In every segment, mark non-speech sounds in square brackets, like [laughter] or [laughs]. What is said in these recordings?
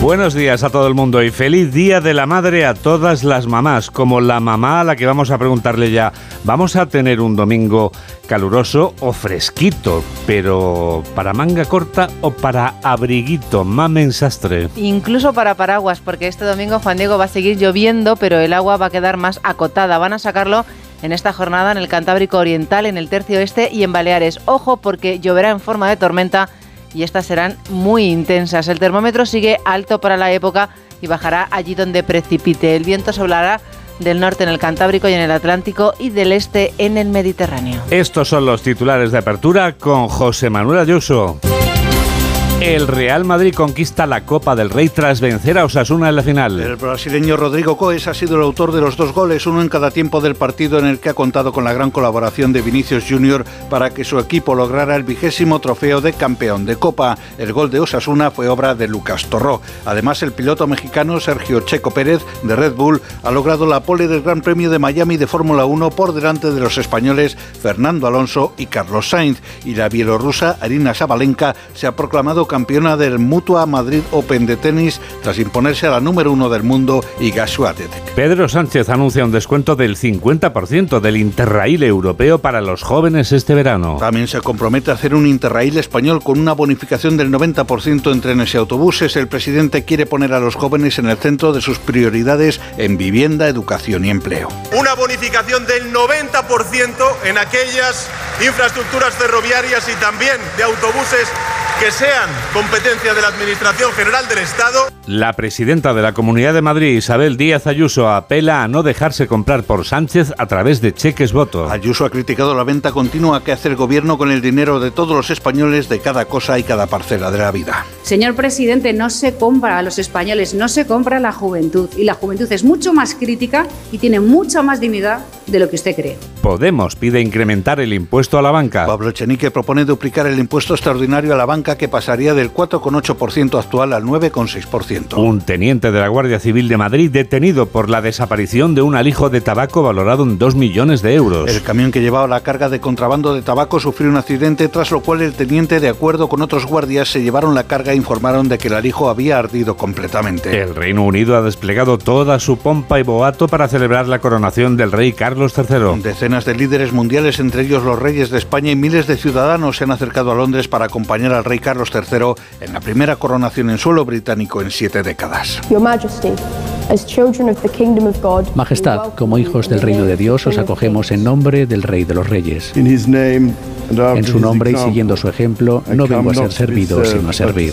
Buenos días a todo el mundo y feliz Día de la Madre a todas las mamás, como la mamá a la que vamos a preguntarle ya, ¿vamos a tener un domingo caluroso o fresquito, pero para manga corta o para abriguito, mamen sastre? Incluso para paraguas, porque este domingo Juan Diego va a seguir lloviendo, pero el agua va a quedar más acotada. Van a sacarlo en esta jornada en el Cantábrico Oriental, en el Tercio Este y en Baleares. Ojo porque lloverá en forma de tormenta y estas serán muy intensas. El termómetro sigue alto para la época y bajará allí donde precipite. El viento soplará del norte en el Cantábrico y en el Atlántico y del este en el Mediterráneo. Estos son los titulares de apertura con José Manuel Ayuso. El Real Madrid conquista la Copa del Rey tras vencer a Osasuna en la final. El brasileño Rodrigo Coes ha sido el autor de los dos goles, uno en cada tiempo del partido en el que ha contado con la gran colaboración de Vinicius Junior para que su equipo lograra el vigésimo trofeo de campeón de Copa. El gol de Osasuna fue obra de Lucas Torró. Además, el piloto mexicano Sergio Checo Pérez de Red Bull ha logrado la pole del Gran Premio de Miami de Fórmula 1 por delante de los españoles Fernando Alonso y Carlos Sainz. Y la bielorrusa Arina Sabalenka se ha proclamado campeona del Mutua Madrid Open de tenis tras imponerse a la número uno del mundo Iga Swiatek. Pedro Sánchez anuncia un descuento del 50% del Interrail europeo para los jóvenes este verano. También se compromete a hacer un Interrail español con una bonificación del 90% en trenes y autobuses. El presidente quiere poner a los jóvenes en el centro de sus prioridades en vivienda, educación y empleo. Una bonificación del 90% en aquellas infraestructuras ferroviarias y también de autobuses que sean competencia de la Administración General del Estado. La presidenta de la Comunidad de Madrid, Isabel Díaz Ayuso, apela a no dejarse comprar por Sánchez a través de cheques voto. Ayuso ha criticado la venta continua que hace el gobierno con el dinero de todos los españoles de cada cosa y cada parcela de la vida. Señor presidente, no se compra a los españoles, no se compra a la juventud. Y la juventud es mucho más crítica y tiene mucha más dignidad de lo que usted cree. Podemos pide incrementar el impuesto a la banca. Pablo Echenique propone duplicar el impuesto extraordinario a la banca que pasaría del 4,8% actual al 9,6%. Un teniente de la Guardia Civil de Madrid detenido por la desaparición de un alijo de tabaco valorado en 2 millones de euros. El camión que llevaba la carga de contrabando de tabaco sufrió un accidente, tras lo cual el teniente, de acuerdo con otros guardias, se llevaron la carga e informaron de que el alijo había ardido completamente. El Reino Unido ha desplegado toda su pompa y boato para celebrar la coronación del rey Carlos III. Decenas de líderes mundiales, entre ellos los reyes de España y miles de ciudadanos, se han acercado a Londres para acompañar al rey Carlos III en la primera coronación en suelo británico en siete décadas. Majestad, como hijos del reino de Dios, os acogemos en nombre del Rey de los Reyes. En su nombre y siguiendo su ejemplo, no vengo a ser servido, sino a servir.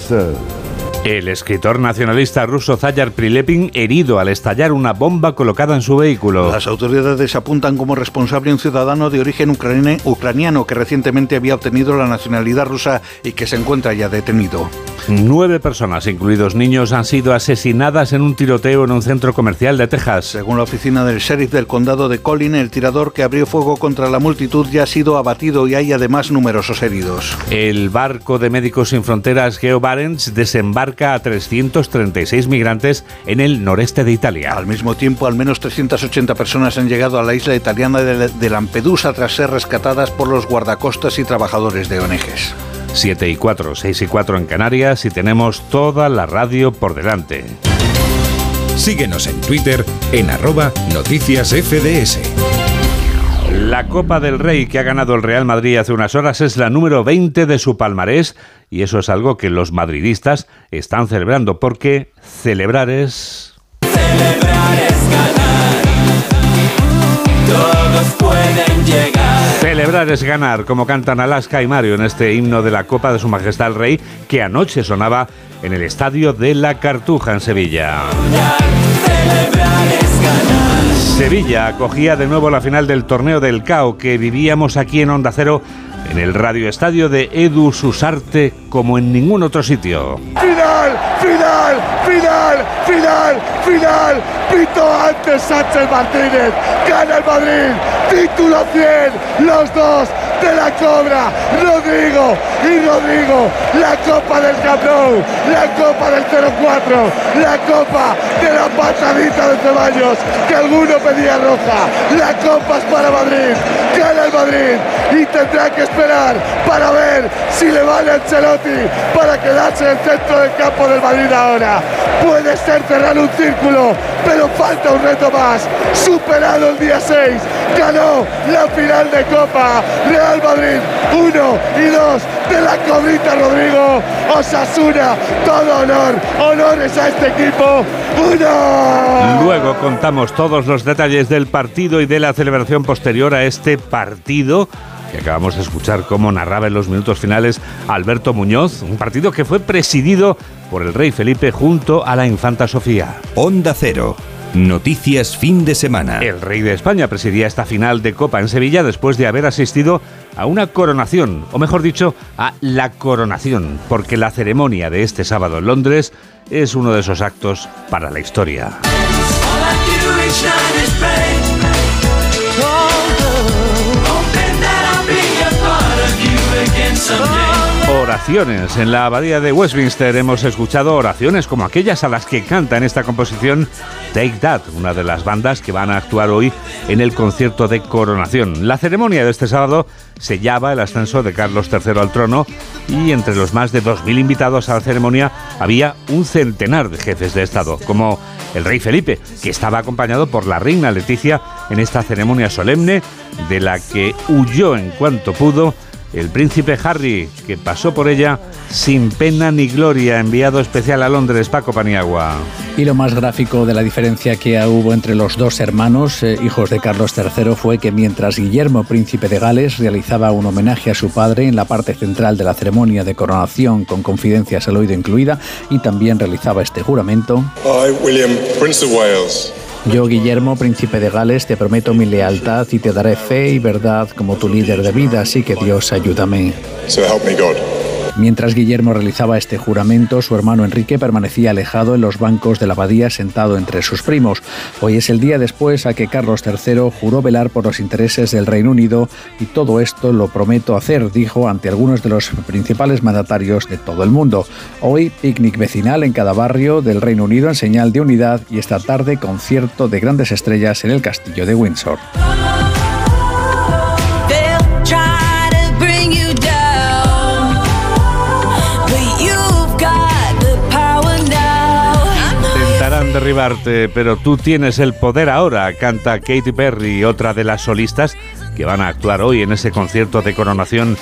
El escritor nacionalista ruso Zayar Prilepin herido al estallar una bomba colocada en su vehículo. Las autoridades apuntan como responsable un ciudadano de origen ucrania- ucraniano que recientemente había obtenido la nacionalidad rusa y que se encuentra ya detenido. Nueve personas, incluidos niños, han sido asesinadas en un tiroteo en un centro comercial de Texas. Según la oficina del sheriff del condado de Collin, el tirador que abrió fuego contra la multitud ya ha sido abatido y hay además numerosos heridos. El barco de Médicos Sin Fronteras Geo Barents desembarca a 336 migrantes en el noreste de Italia. Al mismo tiempo, al menos 380 personas han llegado a la isla italiana de de Lampedusa tras ser rescatadas por los guardacostas y trabajadores de ONGs. 7 y 4, 6 y 4 en Canarias y tenemos toda la radio por delante. Síguenos en Twitter en arroba noticias FDS. La Copa del Rey que ha ganado el Real Madrid hace unas horas es la número 20 de su palmarés y eso es algo que los madridistas están celebrando porque celebrar es... Todos pueden llegar. Celebrar es ganar, como cantan Alaska y Mario en este himno de la Copa de Su Majestad el Rey que anoche sonaba en el estadio de la Cartuja en Sevilla. Celebrar es ganar. Sevilla acogía de nuevo la final del torneo del CAO que vivíamos aquí en Onda Cero en el radioestadio de Edu Susarte como en ningún otro sitio. Final, final, final, final, final. Pito antes Sánchez Martínez. Gana el Madrid. Título 100. Los dos de la Cobra, Rodrigo y Rodrigo, la Copa del Campeón, la Copa del 04, la Copa de la patadita de Ceballos, que alguno pedía roja, la Copa es para Madrid, gana el Madrid y tendrá que esperar para ver si le vale Ancelotti para quedarse en el centro del campo del Madrid ahora. Puede ser cerrar un círculo, pero falta un reto más. Superado el día 6, ganó la final de Copa. Real Madrid 1 y 2 de la cobrita Rodrigo. Osasuna, todo honor, honores a este equipo. ¡Uno! Luego contamos todos los detalles del partido y de la celebración posterior a este partido que acabamos de escuchar cómo narraba en los minutos finales Alberto Muñoz, un partido que fue presidido por el rey Felipe junto a la infanta Sofía. Onda Cero. Noticias fin de semana. El rey de España presidía esta final de Copa en Sevilla después de haber asistido a una coronación, o mejor dicho, a la coronación, porque la ceremonia de este sábado en Londres es uno de esos actos para la historia. Oraciones. En la abadía de Westminster hemos escuchado oraciones como aquellas a las que canta en esta composición Take That, una de las bandas que van a actuar hoy en el concierto de coronación. La ceremonia de este sábado sellaba el ascenso de Carlos III al trono y entre los más de 2.000 invitados a la ceremonia había un centenar de jefes de Estado, como el rey Felipe, que estaba acompañado por la reina Leticia en esta ceremonia solemne de la que huyó en cuanto pudo el príncipe Harry, que pasó por ella sin pena ni gloria, enviado especial a Londres, Paco Paniagua. Y lo más gráfico de la diferencia que hubo entre los dos hermanos, eh, hijos de Carlos III, fue que mientras Guillermo, príncipe de Gales, realizaba un homenaje a su padre en la parte central de la ceremonia de coronación con confidencias al oído incluida, y también realizaba este juramento. William, Prince of Wales yo, Guillermo, príncipe de Gales, te prometo mi lealtad y te daré fe y verdad como tu líder de vida, así que Dios ayúdame. So help me God. Mientras Guillermo realizaba este juramento, su hermano Enrique permanecía alejado en los bancos de la abadía sentado entre sus primos. Hoy es el día después a que Carlos III juró velar por los intereses del Reino Unido y todo esto lo prometo hacer, dijo ante algunos de los principales mandatarios de todo el mundo. Hoy picnic vecinal en cada barrio del Reino Unido en señal de unidad y esta tarde concierto de grandes estrellas en el castillo de Windsor. Derribarte, pero tú tienes el poder ahora, canta Katy Perry, otra de las solistas que van a actuar hoy en ese concierto de coronación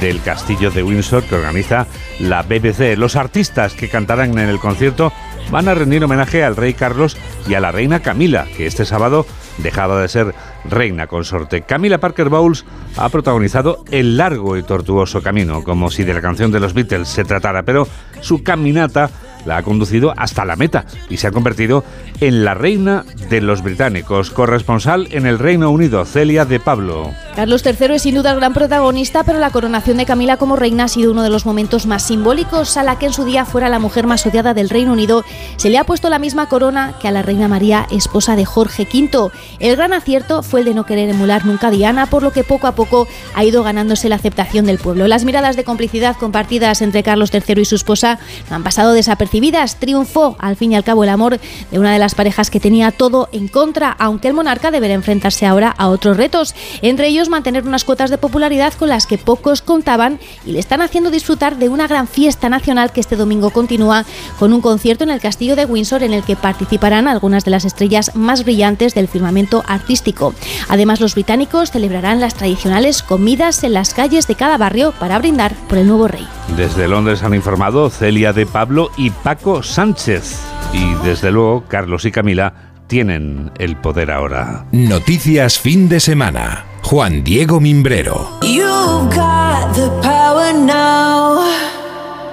del Castillo de Windsor que organiza la BBC. Los artistas que cantarán en el concierto van a rendir homenaje al rey Carlos y a la reina Camila, que este sábado dejaba de ser reina consorte. Camila Parker Bowles ha protagonizado el largo y tortuoso camino, como si de la canción de los Beatles se tratara, pero su caminata la ha conducido hasta la meta y se ha convertido en la reina de los británicos, corresponsal en el Reino Unido, Celia de Pablo. Carlos III es sin duda el gran protagonista, pero la coronación de Camila como reina ha sido uno de los momentos más simbólicos. A la que en su día fuera la mujer más odiada del Reino Unido, se le ha puesto la misma corona que a la reina María, esposa de Jorge V. El gran acierto fue el de no querer emular nunca a Diana, por lo que poco a poco ha ido ganándose la aceptación del pueblo. Las miradas de complicidad compartidas entre Carlos III y su esposa han pasado desapercibidas. Triunfó, al fin y al cabo, el amor de una de las parejas que tenía todo en contra, aunque el monarca deberá enfrentarse ahora a otros retos, entre ellos mantener unas cuotas de popularidad con las que pocos contaban y le están haciendo disfrutar de una gran fiesta nacional que este domingo continúa con un concierto en el Castillo de Windsor en el que participarán algunas de las estrellas más brillantes del firmamento artístico. Además, los británicos celebrarán las tradicionales comidas en las calles de cada barrio para brindar por el nuevo rey. Desde Londres han informado Celia de Pablo y Paco Sánchez. Y desde luego, Carlos y Camila tienen el poder ahora. Noticias fin de semana. Juan Diego Mimbrero.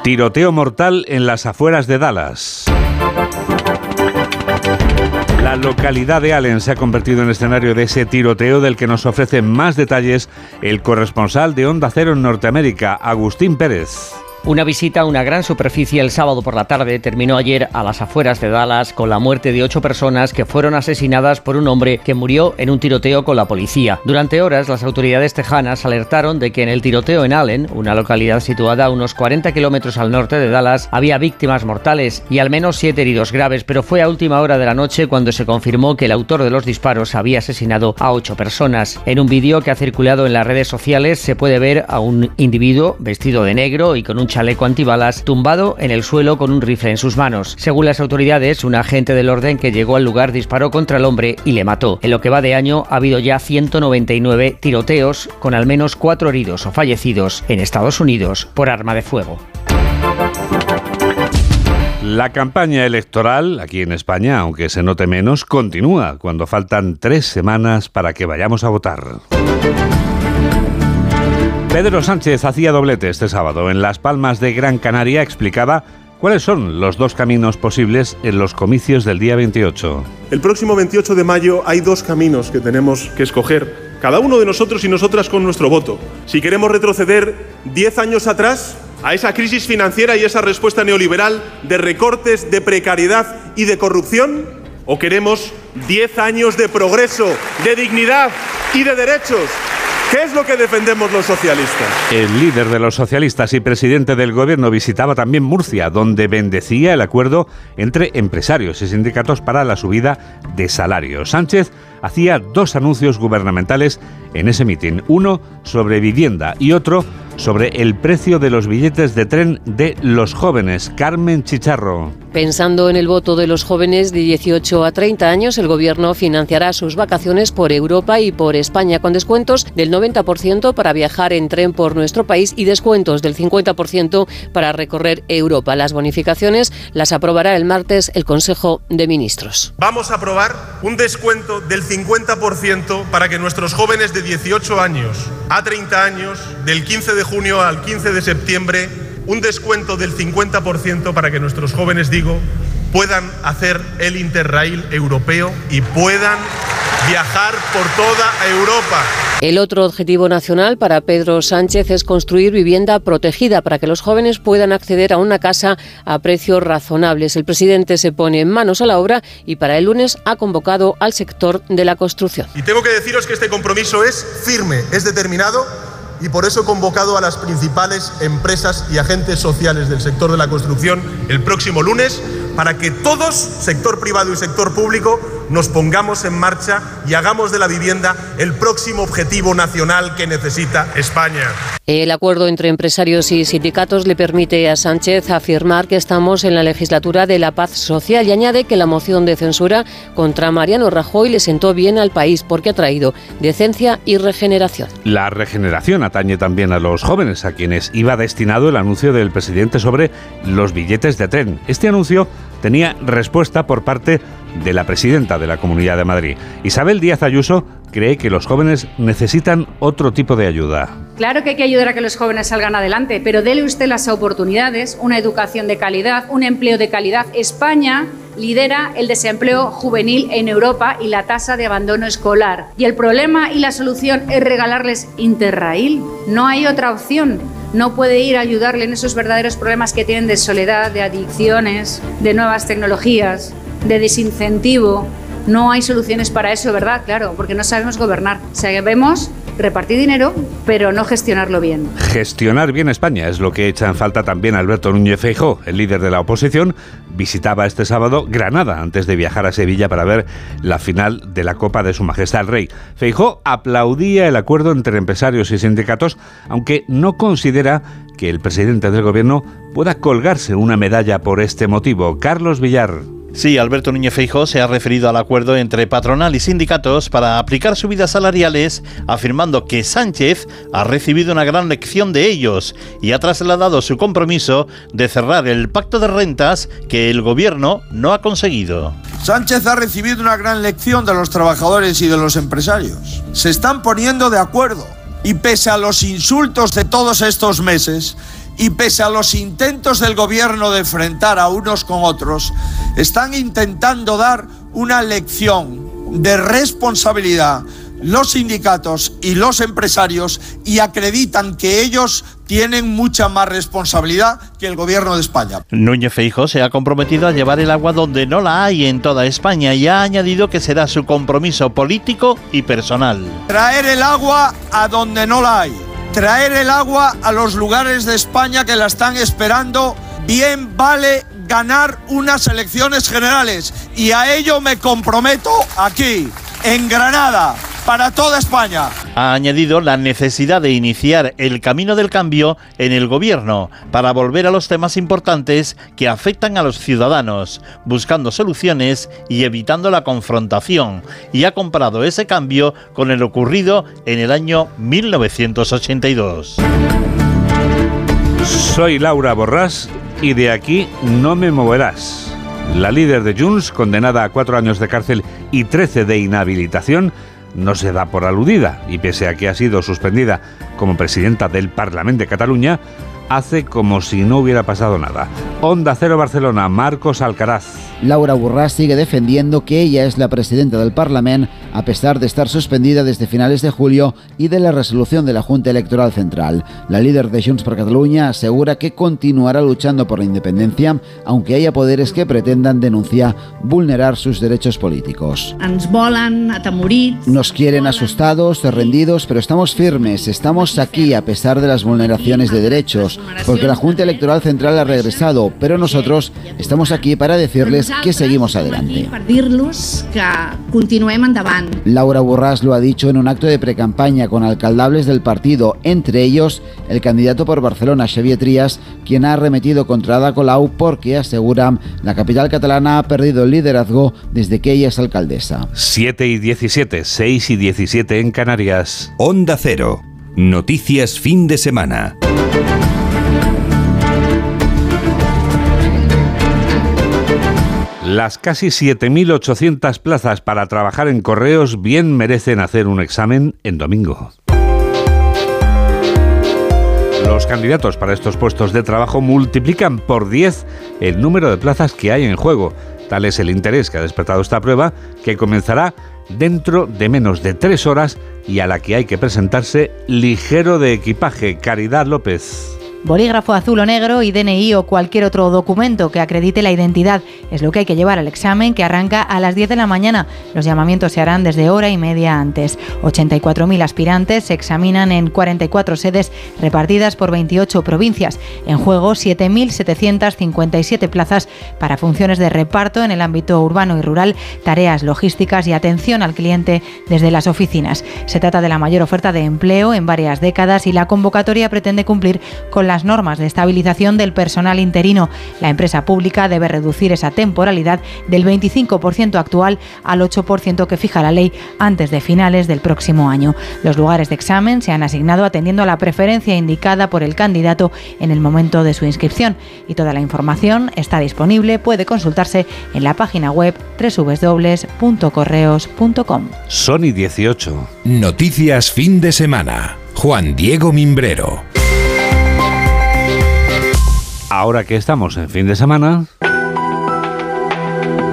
Tiroteo mortal en las afueras de Dallas. La localidad de Allen se ha convertido en escenario de ese tiroteo del que nos ofrece más detalles el corresponsal de Onda Cero en Norteamérica, Agustín Pérez. Una visita a una gran superficie el sábado por la tarde terminó ayer a las afueras de Dallas con la muerte de ocho personas que fueron asesinadas por un hombre que murió en un tiroteo con la policía. Durante horas, las autoridades tejanas alertaron de que en el tiroteo en Allen, una localidad situada a unos 40 kilómetros al norte de Dallas, había víctimas mortales y al menos siete heridos graves, pero fue a última hora de la noche cuando se confirmó que el autor de los disparos había asesinado a ocho personas. En un vídeo que ha circulado en las redes sociales se puede ver a un individuo vestido de negro y con un chaleco antibalas tumbado en el suelo con un rifle en sus manos. Según las autoridades, un agente del orden que llegó al lugar disparó contra el hombre y le mató. En lo que va de año ha habido ya 199 tiroteos con al menos cuatro heridos o fallecidos en Estados Unidos por arma de fuego. La campaña electoral aquí en España, aunque se note menos, continúa cuando faltan tres semanas para que vayamos a votar. Pedro Sánchez hacía doblete este sábado. En Las Palmas de Gran Canaria explicaba cuáles son los dos caminos posibles en los comicios del día 28. El próximo 28 de mayo hay dos caminos que tenemos que escoger, cada uno de nosotros y nosotras con nuestro voto. Si queremos retroceder 10 años atrás, a esa crisis financiera y esa respuesta neoliberal de recortes, de precariedad y de corrupción, o queremos 10 años de progreso, de dignidad y de derechos ¿Qué es lo que defendemos los socialistas? El líder de los socialistas y presidente del gobierno visitaba también Murcia, donde bendecía el acuerdo entre empresarios y sindicatos para la subida de salarios. Sánchez hacía dos anuncios gubernamentales en ese mitin, uno sobre vivienda y otro sobre el precio de los billetes de tren de los jóvenes. Carmen Chicharro. Pensando en el voto de los jóvenes de 18 a 30 años, el Gobierno financiará sus vacaciones por Europa y por España con descuentos del 90% para viajar en tren por nuestro país y descuentos del 50% para recorrer Europa. Las bonificaciones las aprobará el martes el Consejo de Ministros. Vamos a aprobar un descuento del 50% para que nuestros jóvenes de 18 años a 30 años, del 15 de junio al 15 de septiembre, un descuento del 50% para que nuestros jóvenes, digo, puedan hacer el Interrail europeo y puedan viajar por toda Europa. El otro objetivo nacional para Pedro Sánchez es construir vivienda protegida para que los jóvenes puedan acceder a una casa a precios razonables. El presidente se pone en manos a la obra y para el lunes ha convocado al sector de la construcción. Y tengo que deciros que este compromiso es firme, es determinado y por eso he convocado a las principales empresas y agentes sociales del sector de la construcción el próximo lunes para que todos, sector privado y sector público, nos pongamos en marcha y hagamos de la vivienda el próximo objetivo nacional que necesita España. El acuerdo entre empresarios y sindicatos le permite a Sánchez afirmar que estamos en la legislatura de la paz social y añade que la moción de censura contra Mariano Rajoy le sentó bien al país porque ha traído decencia y regeneración. La regeneración atañe también a los jóvenes, a quienes iba destinado el anuncio del presidente sobre los billetes de tren. Este anuncio tenía respuesta por parte de la presidenta de la Comunidad de Madrid. Isabel Díaz Ayuso cree que los jóvenes necesitan otro tipo de ayuda. Claro que hay que ayudar a que los jóvenes salgan adelante, pero dele usted las oportunidades, una educación de calidad, un empleo de calidad. España lidera el desempleo juvenil en Europa y la tasa de abandono escolar. Y el problema y la solución es regalarles Interrail. No hay otra opción. No puede ir a ayudarle en esos verdaderos problemas que tienen de soledad, de adicciones, de nuevas tecnologías, de desincentivo. No hay soluciones para eso, ¿verdad? Claro, porque no sabemos gobernar. Sabemos repartir dinero, pero no gestionarlo bien. Gestionar bien España es lo que echa en falta también Alberto Núñez Feijóo, el líder de la oposición, visitaba este sábado Granada antes de viajar a Sevilla para ver la final de la Copa de Su Majestad el Rey. Feijóo aplaudía el acuerdo entre empresarios y sindicatos, aunque no considera que el presidente del gobierno pueda colgarse una medalla por este motivo. Carlos Villar. Sí, Alberto Núñez Feijóo se ha referido al acuerdo entre patronal y sindicatos para aplicar subidas salariales, afirmando que Sánchez ha recibido una gran lección de ellos y ha trasladado su compromiso de cerrar el pacto de rentas que el gobierno no ha conseguido. Sánchez ha recibido una gran lección de los trabajadores y de los empresarios. Se están poniendo de acuerdo y pese a los insultos de todos estos meses, y pese a los intentos del gobierno de enfrentar a unos con otros, están intentando dar una lección de responsabilidad los sindicatos y los empresarios y acreditan que ellos tienen mucha más responsabilidad que el gobierno de España. Núñez Feijóo se ha comprometido a llevar el agua donde no la hay en toda España y ha añadido que será su compromiso político y personal. Traer el agua a donde no la hay. Traer el agua a los lugares de España que la están esperando. Bien vale ganar unas elecciones generales y a ello me comprometo aquí, en Granada, para toda España. Ha añadido la necesidad de iniciar el camino del cambio en el gobierno para volver a los temas importantes que afectan a los ciudadanos, buscando soluciones y evitando la confrontación, y ha comparado ese cambio con el ocurrido en el año 1982. Soy Laura Borrás y de aquí no me moverás. La líder de Junts, condenada a cuatro años de cárcel y 13 de inhabilitación, no se da por aludida y pese a que ha sido suspendida como presidenta del Parlamento de Cataluña, hace como si no hubiera pasado nada. Onda Cero Barcelona, Marcos Alcaraz. Laura Burrás sigue defendiendo que ella es la presidenta del Parlamento a pesar de estar suspendida desde finales de julio y de la resolución de la Junta Electoral Central. La líder de Junts per Catalunya asegura que continuará luchando por la independencia, aunque haya poderes que pretendan denunciar vulnerar sus derechos políticos. Nos quieren asustados, rendidos, pero estamos firmes, estamos aquí a pesar de las vulneraciones de derechos, porque la Junta Electoral Central ha regresado, pero nosotros estamos aquí para decirles que seguimos adelante. Laura Borràs lo ha dicho en un acto de precampaña con alcaldables del partido, entre ellos el candidato por Barcelona, Xavier Trías, quien ha arremetido contra Ada Colau porque, asegura, la capital catalana ha perdido el liderazgo desde que ella es alcaldesa. 7 y 17, 6 y 17 en Canarias. Onda Cero. Noticias fin de semana. Las casi 7.800 plazas para trabajar en correos bien merecen hacer un examen en domingo. Los candidatos para estos puestos de trabajo multiplican por 10 el número de plazas que hay en juego. Tal es el interés que ha despertado esta prueba, que comenzará dentro de menos de tres horas y a la que hay que presentarse ligero de equipaje. Caridad López. Bolígrafo azul o negro y DNI o cualquier otro documento que acredite la identidad es lo que hay que llevar al examen que arranca a las 10 de la mañana. Los llamamientos se harán desde hora y media antes. 84.000 aspirantes se examinan en 44 sedes repartidas por 28 provincias. En juego 7.757 plazas para funciones de reparto en el ámbito urbano y rural, tareas logísticas y atención al cliente desde las oficinas. Se trata de la mayor oferta de empleo en varias décadas y la convocatoria pretende cumplir con las normas de estabilización del personal interino. La empresa pública debe reducir esa temporalidad del 25% actual al 8% que fija la ley antes de finales del próximo año. Los lugares de examen se han asignado atendiendo a la preferencia indicada por el candidato en el momento de su inscripción y toda la información está disponible, puede consultarse en la página web www.correos.com. Sony 18. Noticias fin de semana. Juan Diego Mimbrero. Ahora que estamos en fin de semana,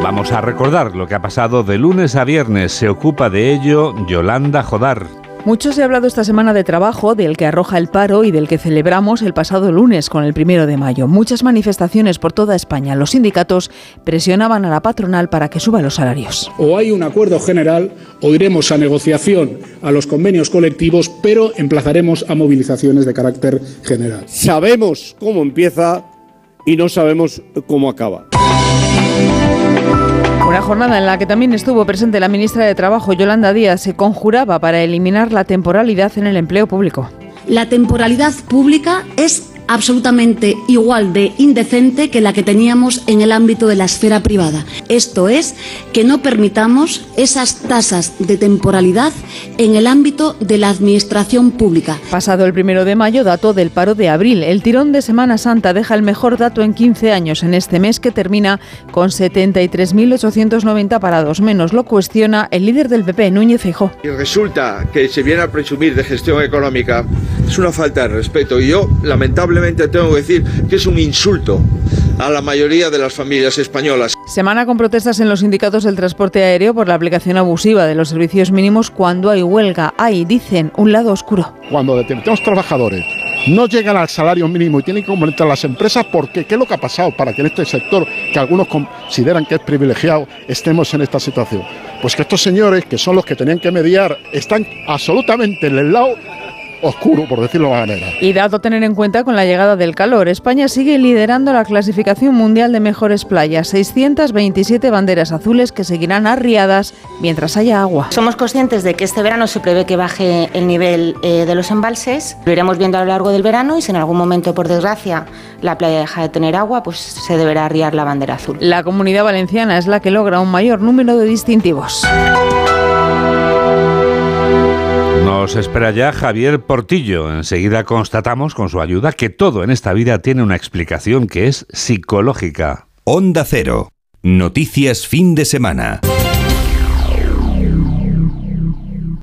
vamos a recordar lo que ha pasado de lunes a viernes. Se ocupa de ello Yolanda Jodar. Mucho se ha hablado esta semana de trabajo, del que arroja el paro y del que celebramos el pasado lunes con el primero de mayo. Muchas manifestaciones por toda España. Los sindicatos presionaban a la patronal para que suba los salarios. O hay un acuerdo general o iremos a negociación a los convenios colectivos, pero emplazaremos a movilizaciones de carácter general. Sabemos cómo empieza y no sabemos cómo acaba. Una jornada en la que también estuvo presente la ministra de Trabajo, Yolanda Díaz, se conjuraba para eliminar la temporalidad en el empleo público. La temporalidad pública es absolutamente igual de indecente que la que teníamos en el ámbito de la esfera privada. Esto es, que no permitamos esas tasas de temporalidad en el ámbito de la administración pública. Pasado el primero de mayo, dato del paro de abril. El tirón de Semana Santa deja el mejor dato en 15 años en este mes que termina con 73.890 parados. Menos lo cuestiona el líder del PP, Núñez Feijóo. Y resulta que se viene a presumir de gestión económica, es una falta de respeto. Y yo, lamentablemente, tengo que decir que es un insulto a la mayoría de las familias españolas. Semana con protestas en los sindicatos del transporte aéreo por la aplicación abusiva de los servicios mínimos cuando hay huelga. Hay, dicen, un lado oscuro. Cuando detentemos trabajadores no llegan al salario mínimo y tienen que aumentar las empresas, ¿por qué? ¿Qué es lo que ha pasado para que en este sector, que algunos consideran que es privilegiado, estemos en esta situación? Pues que estos señores, que son los que tenían que mediar, están absolutamente en el lado oscuro, por decirlo de una manera. Y dato a tener en cuenta con la llegada del calor, España sigue liderando la clasificación mundial de mejores playas, 627 banderas azules que seguirán arriadas mientras haya agua. Somos conscientes de que este verano se prevé que baje el nivel eh, de los embalses, lo iremos viendo a lo largo del verano y si en algún momento, por desgracia, la playa deja de tener agua, pues se deberá arriar la bandera azul. La comunidad valenciana es la que logra un mayor número de distintivos. Nos espera ya Javier Portillo. Enseguida constatamos con su ayuda que todo en esta vida tiene una explicación que es psicológica. Onda Cero. Noticias fin de semana.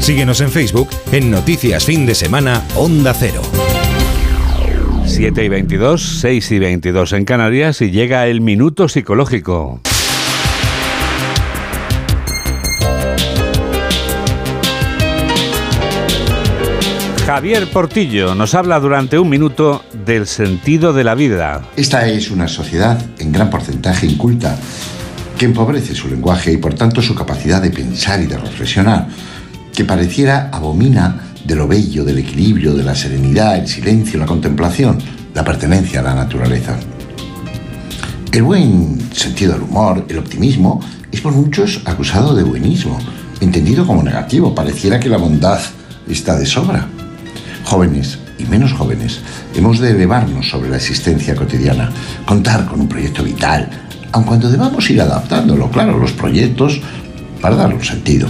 Síguenos en Facebook en Noticias Fin de Semana Onda Cero. 7 y 22, 6 y 22 en Canarias y llega el minuto psicológico. Javier Portillo nos habla durante un minuto del sentido de la vida. Esta es una sociedad en gran porcentaje inculta que empobrece su lenguaje y por tanto su capacidad de pensar y de reflexionar, que pareciera abomina de lo bello, del equilibrio, de la serenidad, el silencio, la contemplación, la pertenencia a la naturaleza. El buen sentido del humor, el optimismo, es por muchos acusado de buenismo, entendido como negativo, pareciera que la bondad está de sobra. Jóvenes y menos jóvenes, hemos de elevarnos sobre la existencia cotidiana, contar con un proyecto vital, aun cuando debamos ir adaptándolo, claro, los proyectos para darle un sentido.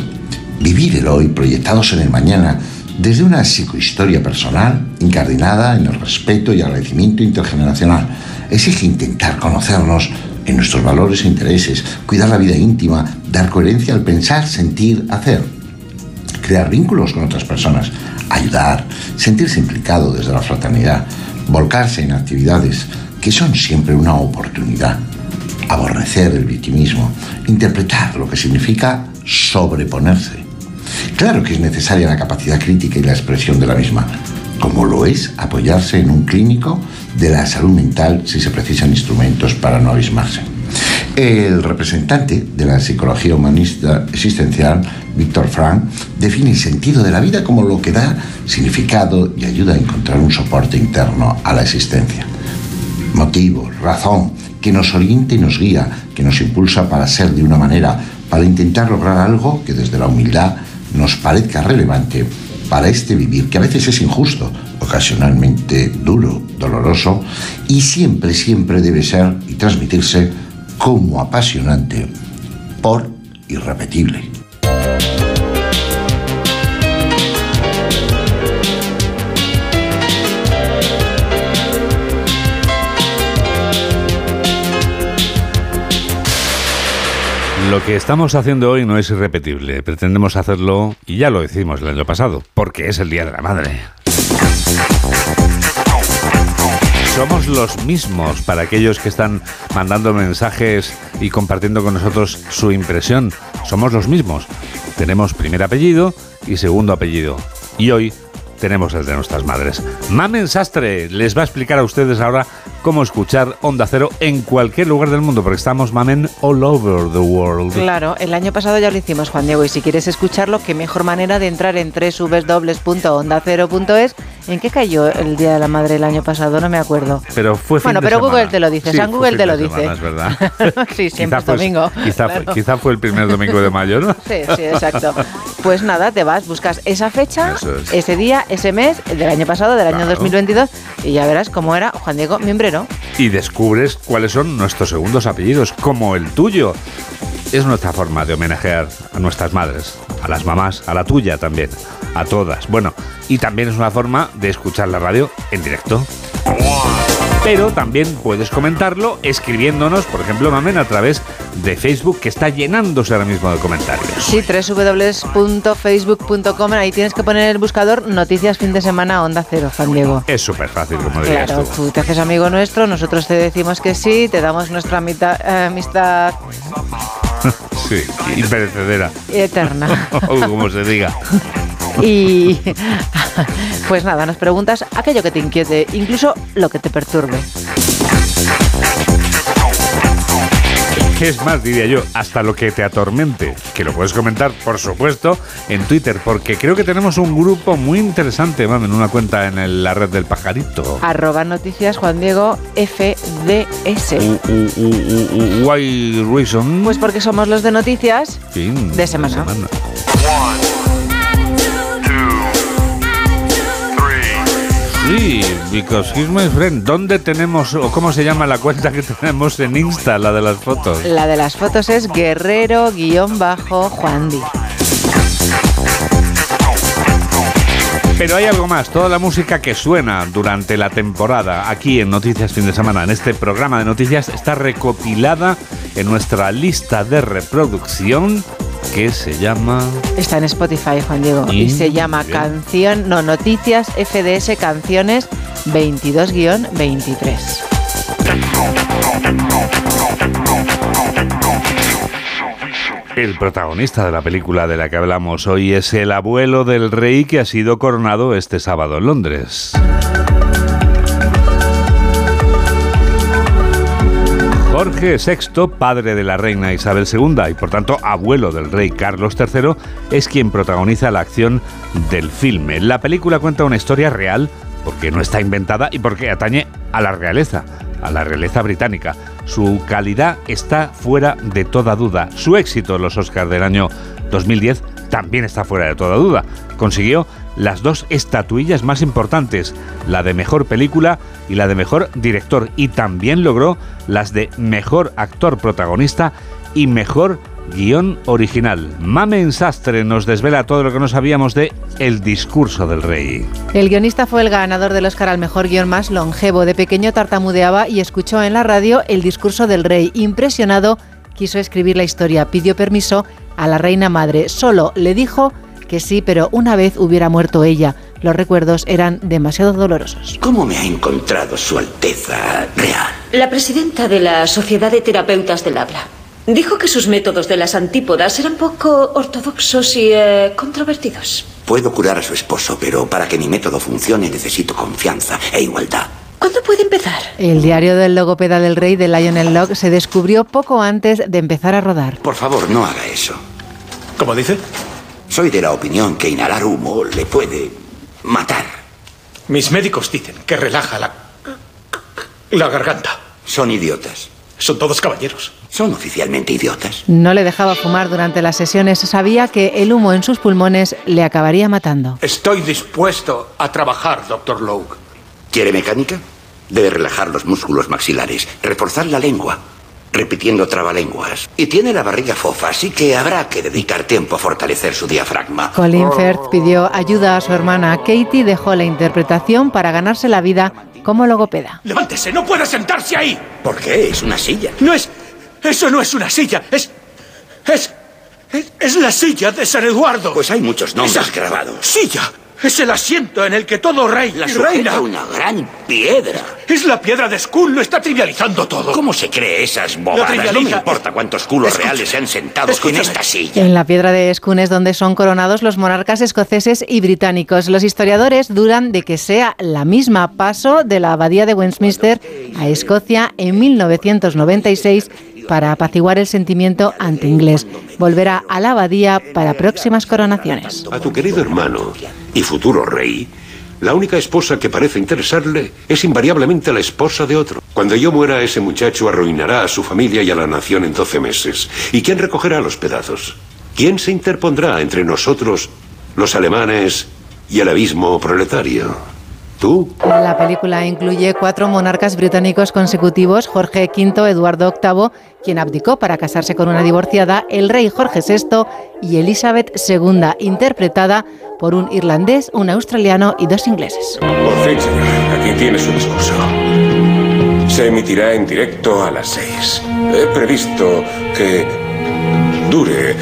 Vivir el hoy proyectados en el mañana desde una psicohistoria personal incardinada en el respeto y agradecimiento intergeneracional. Exige intentar conocernos en nuestros valores e intereses, cuidar la vida íntima, dar coherencia al pensar, sentir, hacer, crear vínculos con otras personas, ayudar, sentirse implicado desde la fraternidad, volcarse en actividades que son siempre una oportunidad, aborrecer el victimismo, interpretar lo que significa sobreponerse. Claro que es necesaria la capacidad crítica y la expresión de la misma, como lo es apoyarse en un clínico de la salud mental si se precisan instrumentos para no abismarse. El representante de la psicología humanista existencial, Víctor Frank, define el sentido de la vida como lo que da significado y ayuda a encontrar un soporte interno a la existencia. Motivo, razón, que nos orienta y nos guía, que nos impulsa para ser de una manera, para intentar lograr algo que desde la humildad nos parezca relevante para este vivir, que a veces es injusto, ocasionalmente duro, doloroso, y siempre, siempre debe ser y transmitirse como apasionante, por irrepetible. Lo que estamos haciendo hoy no es irrepetible. Pretendemos hacerlo, y ya lo hicimos el año pasado, porque es el Día de la Madre. Somos los mismos para aquellos que están mandando mensajes y compartiendo con nosotros su impresión. Somos los mismos. Tenemos primer apellido y segundo apellido. Y hoy tenemos el de nuestras madres. Mamen Sastre les va a explicar a ustedes ahora cómo escuchar Onda Cero en cualquier lugar del mundo, porque estamos, Mamen, all over the world. Claro, el año pasado ya lo hicimos, Juan Diego, y si quieres escucharlo, qué mejor manera de entrar en www.ondacero.es. ¿En qué cayó el Día de la Madre el año pasado? No me acuerdo. Pero fue fin Bueno, de pero semana. Google te lo dice, Sí, San Google te lo dice. semana, es verdad. [laughs] sí, siempre Quizá es fue- domingo. Quizá, Claro. quizá fue el primer domingo de mayo, ¿no? Sí, sí, exacto. Pues nada, te vas, buscas esa fecha, es. ese día, ese mes, del año pasado, del año Claro. 2022, y ya verás cómo era Juan Diego Y descubres cuáles son nuestros segundos apellidos, como el tuyo. Es nuestra forma de homenajear a nuestras madres. a las mamás, a la tuya también, a todas. Bueno, y también es una forma de escuchar la radio en directo. Pero también puedes comentarlo escribiéndonos, por ejemplo, Mamen, a través de Facebook, que está llenándose ahora mismo de comentarios. Sí, www.facebook.com, ahí tienes que poner el buscador Noticias Fin de Semana Onda Cero, Juan Diego. Es súper fácil, como dirías Claro, tú. tú te haces amigo nuestro, nosotros te decimos que sí, te damos nuestra amita- eh, amistad [laughs] sí, imperecedera. eterna. [laughs] o como se diga. [laughs] Y [laughs] pues nada, nos preguntas aquello que te inquiete, incluso lo que te perturbe. ¿Qué es más, diría yo? Hasta lo que te atormente. Que lo puedes comentar, por supuesto, en Twitter, porque creo que tenemos un grupo muy interesante, Mamen, una cuenta en el- la red del pajarito. Arroba noticias Juan Diego FDS. U- u- u- u- u- Why reason? Pues porque somos los de noticias Fin de semana. Sí, because he's my friend. ¿Dónde tenemos, o cómo se llama la cuenta que tenemos en Insta, la de las fotos? La de las fotos es guerrero-juan Di. Pero hay algo más, toda la música que suena durante la temporada aquí en Noticias Fin de Semana, en este programa de noticias, está recopilada en nuestra lista de reproducción que se llama... Está en Spotify, Juan Diego. Y, Y- se llama bien. Canción, no, Noticias FDS Canciones 22-23. El protagonista de la película de la que hablamos hoy es el abuelo del rey que ha sido coronado este sábado en Londres. Jorge VI, padre de la reina Isabel II y por tanto abuelo del rey Carlos III, es quien protagoniza la acción del filme. La película cuenta una historia real porque no está inventada y porque atañe a la realeza, a la realeza británica. Su calidad está fuera de toda duda. Su éxito en los Oscars del año 2010 también está fuera de toda duda. Consiguió las dos estatuillas más importantes, la de mejor película y la de mejor director, y también logró las de mejor actor protagonista y mejor guion original. Mamen Sastre nos desvela todo lo que no sabíamos de El discurso del rey. El guionista fue el ganador del Oscar al mejor guion más longevo. De pequeño tartamudeaba y escuchó en la radio el discurso del rey. Impresionado, quiso escribir la historia. Pidió permiso a la reina madre. Solo le dijo que sí, pero una vez hubiera muerto ella. Los recuerdos eran demasiado dolorosos. ¿Cómo me ha encontrado Su Alteza Real? La presidenta de la Sociedad de Terapeutas del Habla dijo que sus métodos de las antípodas eran poco ortodoxos y eh, controvertidos. Puedo curar a su esposo, pero para que mi método funcione necesito confianza e igualdad. ¿Cuándo puede empezar? El diario del logopeda del rey de Lionel Locke se descubrió poco antes de empezar a rodar. Por favor, no haga eso. ¿Cómo dice? Soy de la opinión que inhalar humo le puede matar. Mis médicos dicen que relaja la. la garganta. Son idiotas. Son todos caballeros. Son oficialmente idiotas. No le dejaba fumar durante las sesiones. Sabía que el humo en sus pulmones le acabaría matando. Estoy dispuesto a trabajar, doctor Lowe. ¿Quiere mecánica? Debe relajar los músculos maxilares, reforzar la lengua, repitiendo trabalenguas. Y tiene la barriga fofa, así que habrá que dedicar tiempo a fortalecer su diafragma. Colin Firth pidió ayuda a su hermana. Katie dejó la interpretación para ganarse la vida como logopeda. ¡Levántese! ¡No puede sentarse ahí! ¿Por qué? Es una silla. No es. Eso no es una silla. Es. Es. Es, es la silla de San Eduardo. Pues hay muchos nombres Esa grabados. ¡Silla! Es el asiento en el que todo rey La y reina. una gran piedra. Es la piedra de Skull, lo está trivializando todo. ¿Cómo se cree esas bobadas? No me importa cuántos culos Escucha. reales se han sentado en esta silla. En la piedra de Scone es donde son coronados los monarcas escoceses y británicos. Los historiadores dudan de que sea la misma paso de la abadía de Westminster a Escocia en 1996 para apaciguar el sentimiento anti-inglés. Volverá a la abadía para próximas coronaciones. A tu querido hermano y futuro rey, la única esposa que parece interesarle es invariablemente la esposa de otro. Cuando yo muera, ese muchacho arruinará a su familia y a la nación en 12 meses. ¿Y quién recogerá los pedazos? ¿Quién se interpondrá entre nosotros, los alemanes, y el abismo proletario? ¿Tú? La película incluye cuatro monarcas británicos consecutivos, Jorge V, Eduardo VIII, quien abdicó para casarse con una divorciada, el rey Jorge VI y Elizabeth II, interpretada por un irlandés, un australiano y dos ingleses. Por fin, señor, aquí tiene su discurso. Se emitirá en directo a las seis. He previsto que dure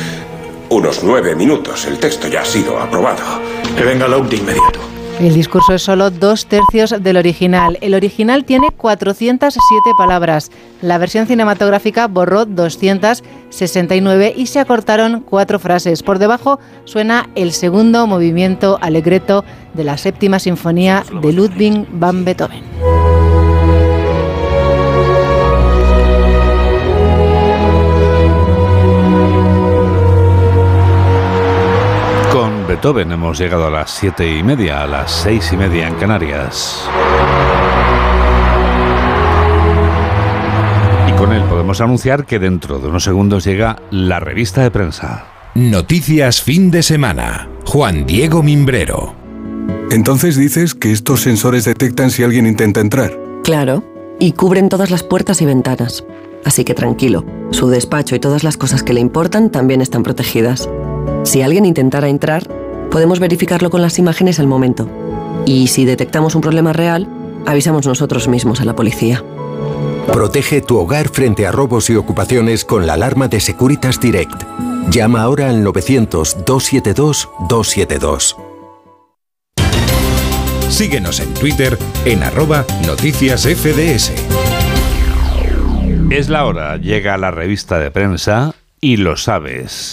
unos nueve minutos. El texto ya ha sido aprobado. Que venga Locke de inmediato. El discurso es solo dos tercios del original. El original tiene 407 palabras. La versión cinematográfica borró 269 y se acortaron cuatro frases. Por debajo suena el segundo movimiento alegreto de la séptima sinfonía de Ludwig van Beethoven. Beethoven hemos llegado a las siete y media, a las seis y media en Canarias. Y con él podemos anunciar que dentro de unos segundos llega la revista de prensa. Noticias fin de semana. Juan Diego Mimbrero. Entonces dices que estos sensores detectan si alguien intenta entrar. Claro, y cubren todas las puertas y ventanas. Así que tranquilo, su despacho y todas las cosas que le importan también están protegidas. Si alguien intentara entrar, podemos verificarlo con las imágenes al momento. Y si detectamos un problema real, avisamos nosotros mismos a la policía. Protege tu hogar frente a robos y ocupaciones con la alarma de Securitas Direct. Llama ahora al 900-272-272. Síguenos en Twitter en arroba noticias FDS. Es la hora, llega la revista de prensa y lo sabes.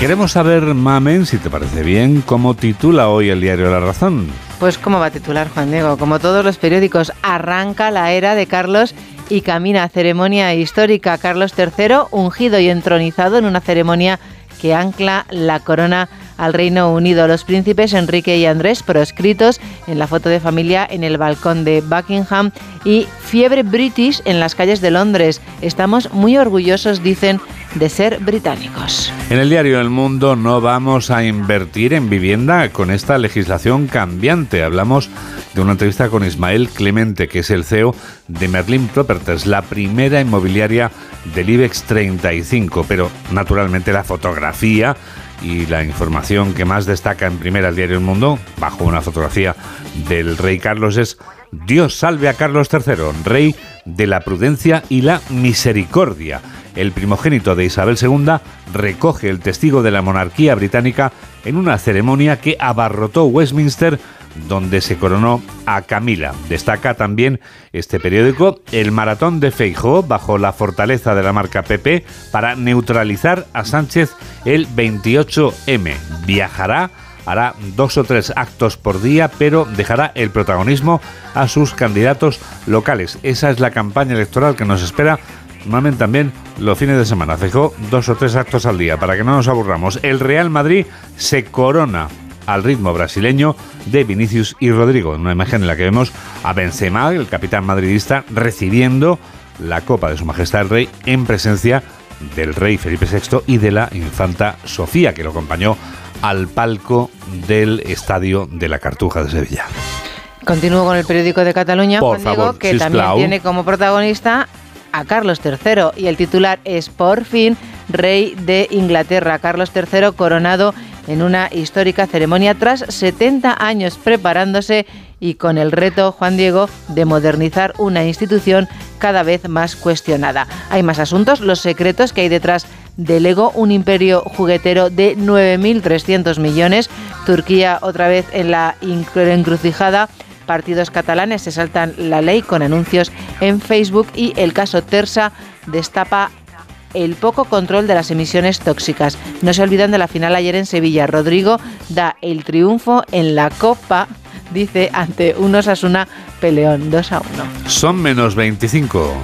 Queremos saber, Mamen, si te parece bien, cómo titula hoy el diario La Razón. Pues cómo va a titular Juan Diego, como todos los periódicos, arranca la era de Carlos y camina ceremonia histórica. Carlos III, ungido y entronizado en una ceremonia que ancla la corona al Reino Unido. Los príncipes Enrique y Andrés proscritos en la foto de familia en el balcón de Buckingham y fiebre british en las calles de Londres. Estamos muy orgullosos, dicen, de ser británicos. En el diario El Mundo no vamos a invertir en vivienda con esta legislación cambiante. Hablamos de una entrevista con Ismael Clemente, que es el CEO de Merlin Properties, la primera inmobiliaria del IBEX 35. Pero naturalmente la fotografía y la información que más destaca en primera el diario El Mundo, bajo una fotografía del rey Carlos, es Dios salve a Carlos III, rey de la prudencia y la misericordia. El primogénito de Isabel II recoge el testigo de la monarquía británica en una ceremonia que abarrotó Westminster donde se coronó a Camila. Destaca también este periódico el maratón de Feijó bajo la fortaleza de la marca PP para neutralizar a Sánchez el 28M. Viajará hará dos o tres actos por día, pero dejará el protagonismo a sus candidatos locales. Esa es la campaña electoral que nos espera normalmente también los fines de semana. Fijó dos o tres actos al día para que no nos aburramos. El Real Madrid se corona al ritmo brasileño de Vinicius y Rodrigo, en una imagen en la que vemos a Benzema, el capitán madridista, recibiendo la Copa de Su Majestad el Rey en presencia del rey Felipe VI y de la infanta Sofía, que lo acompañó al palco del estadio de la Cartuja de Sevilla. Continúo con el periódico de Cataluña, Por Juan Diego, favor, que también tiene como protagonista a Carlos III y el titular es Por fin rey de Inglaterra. Carlos III coronado en una histórica ceremonia tras 70 años preparándose y con el reto, Juan Diego, de modernizar una institución cada vez más cuestionada. Hay más asuntos, los secretos que hay detrás del Lego, un imperio juguetero de 9.300 millones, Turquía otra vez en la encrucijada, partidos catalanes se saltan la ley con anuncios en Facebook y el caso Tersa destapa el poco control de las emisiones tóxicas. No se olvidan de la final ayer en Sevilla. Rodrigo da el triunfo en la Copa, dice, ante un Osasuna peleón 2 a 1. Son menos 25.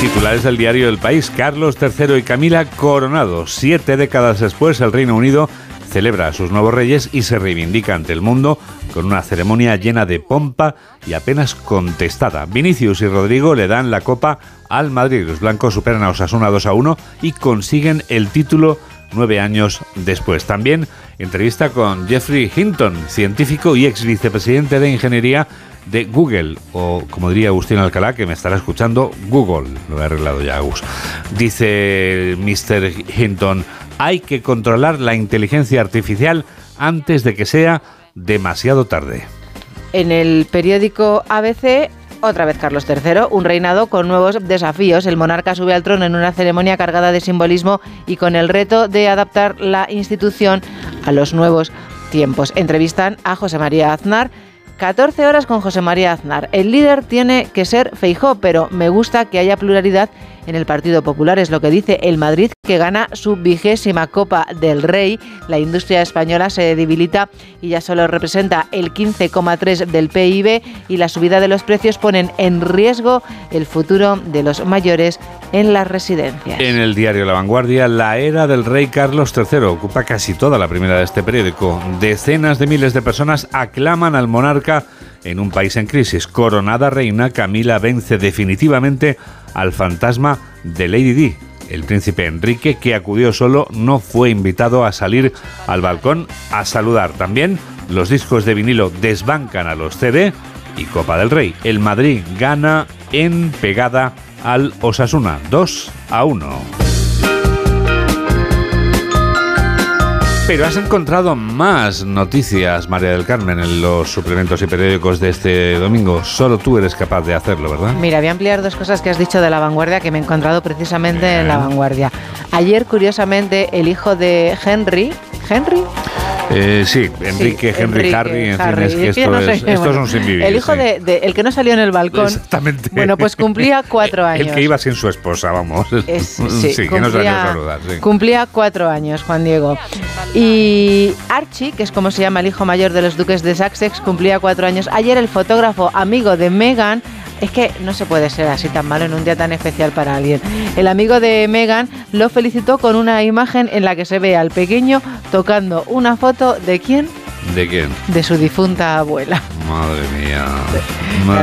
Titulares del diario El País. Carlos III y Camila coronados. Siete décadas después, el Reino Unido celebra a sus nuevos reyes y se reivindica ante el mundo con una ceremonia llena de pompa y apenas contestada. Vinicius y Rodrigo le dan la copa al Madrid. Los blancos superan a Osasuna 2 a 1 y consiguen el título nueve años después. También entrevista con Jeffrey Hinton, científico y ex vicepresidente de ingeniería de Google, o como diría Agustín Alcalá, que me estará escuchando, Google. Lo he arreglado ya, Agus. Dice Mr. Hinton, hay que controlar la inteligencia artificial antes de que sea demasiado tarde. En el periódico ABC otra vez Carlos III, un reinado con nuevos desafíos. El monarca sube al trono en una ceremonia cargada de simbolismo y con el reto de adaptar la institución a los nuevos tiempos. Entrevistan a José María Aznar. 14 horas con José María Aznar. El líder tiene que ser Feijó, pero me gusta que haya pluralidad en el Partido Popular. Es lo que dice el Madrid, que gana su vigésima Copa del Rey. La industria española se debilita y ya solo representa el 15,3 del PIB y la subida de los precios ponen en riesgo el futuro de los mayores en las residencias. En el diario La Vanguardia, la era del rey Carlos III ocupa casi toda la primera de este periódico. Decenas de miles de personas aclaman al monarca en un país en crisis. Coronada reina, Camila vence definitivamente al fantasma de Lady Di. El príncipe Enrique, que acudió solo, no fue invitado a salir al balcón a saludar. También los discos de vinilo desbancan a los CD y Copa del Rey. El Madrid gana en pegada al Osasuna 2 a 1. Pero has encontrado más noticias, María del Carmen, en los suplementos y periódicos de este domingo. Solo tú eres capaz de hacerlo, ¿verdad? Mira, voy a ampliar dos cosas que has dicho de la vanguardia que me he encontrado precisamente en la vanguardia. Ayer, curiosamente, el hijo de Henry, Henry, eh, sí, Enrique, Henry, Harry, en fin, es que esto, es, esto es un. El hijo de, el que no salió en el balcón. Exactamente. Bueno, pues cumplía cuatro [laughs] años. El que iba sin su esposa, vamos. [laughs] sí, que no salió a saludar. Cumplía cuatro años, Juan Diego. Y Archie, que es como se llama el hijo mayor de los duques de Sussex, cumplía cuatro años. Ayer el fotógrafo amigo de Meghan es que no se puede ser así tan malo en un día tan especial para alguien. El amigo de Megan lo felicitó con una imagen en la que se ve al pequeño tocando una foto de quién? ¿De quién? De su difunta abuela. Madre mía.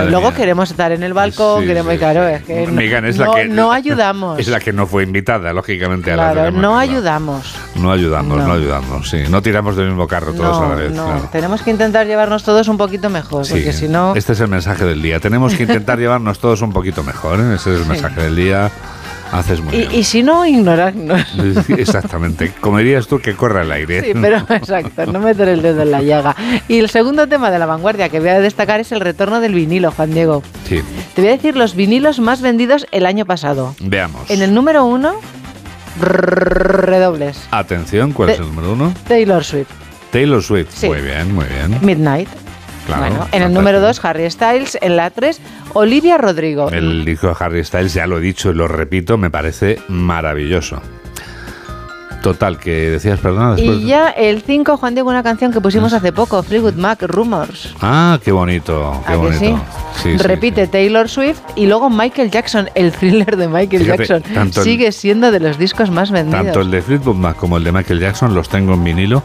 Luego queremos estar en el balcón, queremos, claro, es que no, es la que no ayudamos. Es la que no fue invitada, lógicamente, a claro, la no ayudamos. No ayudamos, no. ayudamos, sí. No tiramos del mismo carro todos a la vez. No, tenemos que intentar llevarnos todos un poquito mejor, porque si no... Este es el mensaje del día. Tenemos que intentar [laughs] llevarnos todos un poquito mejor, ¿eh? Ese es el mensaje del día. Haces muy y, bien. y si no, ignorarnos. Exactamente. Como dirías tú, que corra el aire. Sí, pero [laughs] exacto, no meter el dedo en la llaga. Y el segundo tema de la vanguardia que voy a destacar es el retorno del vinilo, Juan Diego. Sí. Te voy a decir los vinilos más vendidos el año pasado. Veamos. En el número uno, redobles. Atención, ¿cuál es el número uno? Taylor Swift. Taylor Swift. Muy bien, muy bien. Midnight. Bueno, en el número 2, Harry Styles. En la 3, Olivia Rodrigo. El disco de Harry Styles, ya lo he dicho y lo repito, me parece maravilloso. Total, que decías, perdona. Después... Y ya el 5, Juan Diego, una canción que pusimos hace poco, Fleetwood Mac, Rumors. Ah, qué bonito, qué bonito. Sí? Sí, Repite Taylor Swift y luego Michael Jackson, el thriller de Michael Jackson. Sigue siendo de los discos más vendidos. Tanto el de Fleetwood Mac como el de Michael Jackson los tengo en vinilo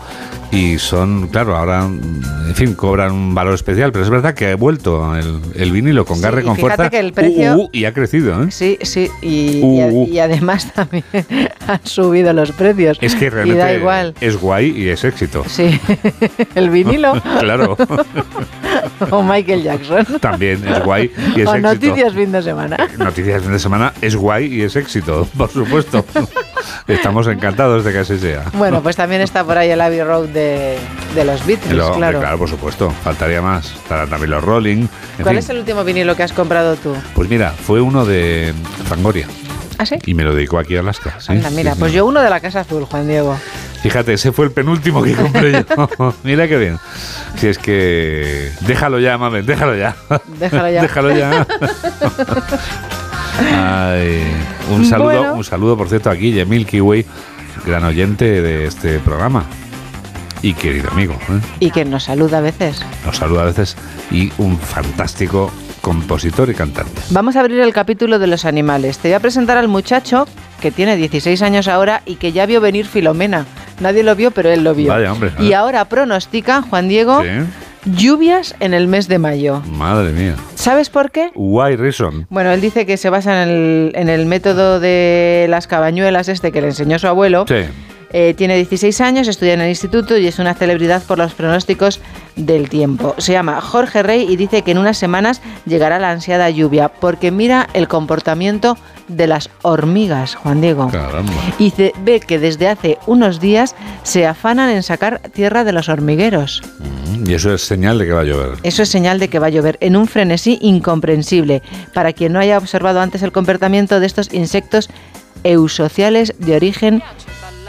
y son, claro, ahora, en fin, cobran un valor especial, pero es verdad que ha vuelto el, el vinilo con garre, con fuerza. Que el precio, uh, uh, y ha crecido, ¿eh? Sí, sí, y, uh, y, además también [laughs] han subido los precios. Es que realmente da igual. es guay y es éxito. Sí, [laughs] el vinilo. [laughs] claro. o Michael Jackson. También es guay y es o éxito. Noticias fin de semana. Noticias fin de semana es guay y es éxito, por supuesto. [laughs] Estamos encantados de que así sea. Bueno, pues también está por ahí el Abbey Road de, de los Beatles, Lo, claro. Claro, por supuesto. Faltaría más. Estarán también los Rolling. ¿Cuál fin. es el último vinilo que has comprado tú? Pues mira, fue uno de Fangoria. ¿Ah, sí? Y me lo dedicó aquí a Alaska. ¿sí? Anda, mira, sí, pues yo uno de la Casa Azul, Juan Diego. Fíjate, ese fue el penúltimo que compré yo. [laughs] Mira qué bien. Si es que. Déjalo ya, mames, déjalo ya. Déjalo ya. déjalo ya. [laughs] Ay, un saludo, Bueno. un saludo, por cierto, a Guille Milky Way, gran oyente de este programa. Y querido amigo, ¿eh? Y que nos saluda a veces. nos saluda a veces y un fantástico compositor y cantante. Vamos a abrir el capítulo de los animales. Te voy a presentar al muchacho que tiene 16 años ahora y que ya vio venir Filomena. Nadie lo vio, pero él lo vio. Vaya, hombre. Y ahora pronostica, Juan Diego, Sí. lluvias en el mes de mayo. Madre mía. ¿Sabes por qué? Why reason? Bueno, él dice que se basa en el, en el método de las cabañuelas este que le enseñó su abuelo. Sí. Eh, tiene 16 años, estudia en el instituto y es una celebridad por los pronósticos del tiempo. Se llama Jorge Rey y dice que en unas semanas llegará la ansiada lluvia porque mira el comportamiento de las hormigas, Juan Diego. Caramba. Y se ve que desde hace unos días se afanan en sacar tierra de los hormigueros. Y eso es señal de que va a llover. Eso es señal de que va a llover en un frenesí incomprensible. Para quien no haya observado antes el comportamiento de estos insectos eusociales de origen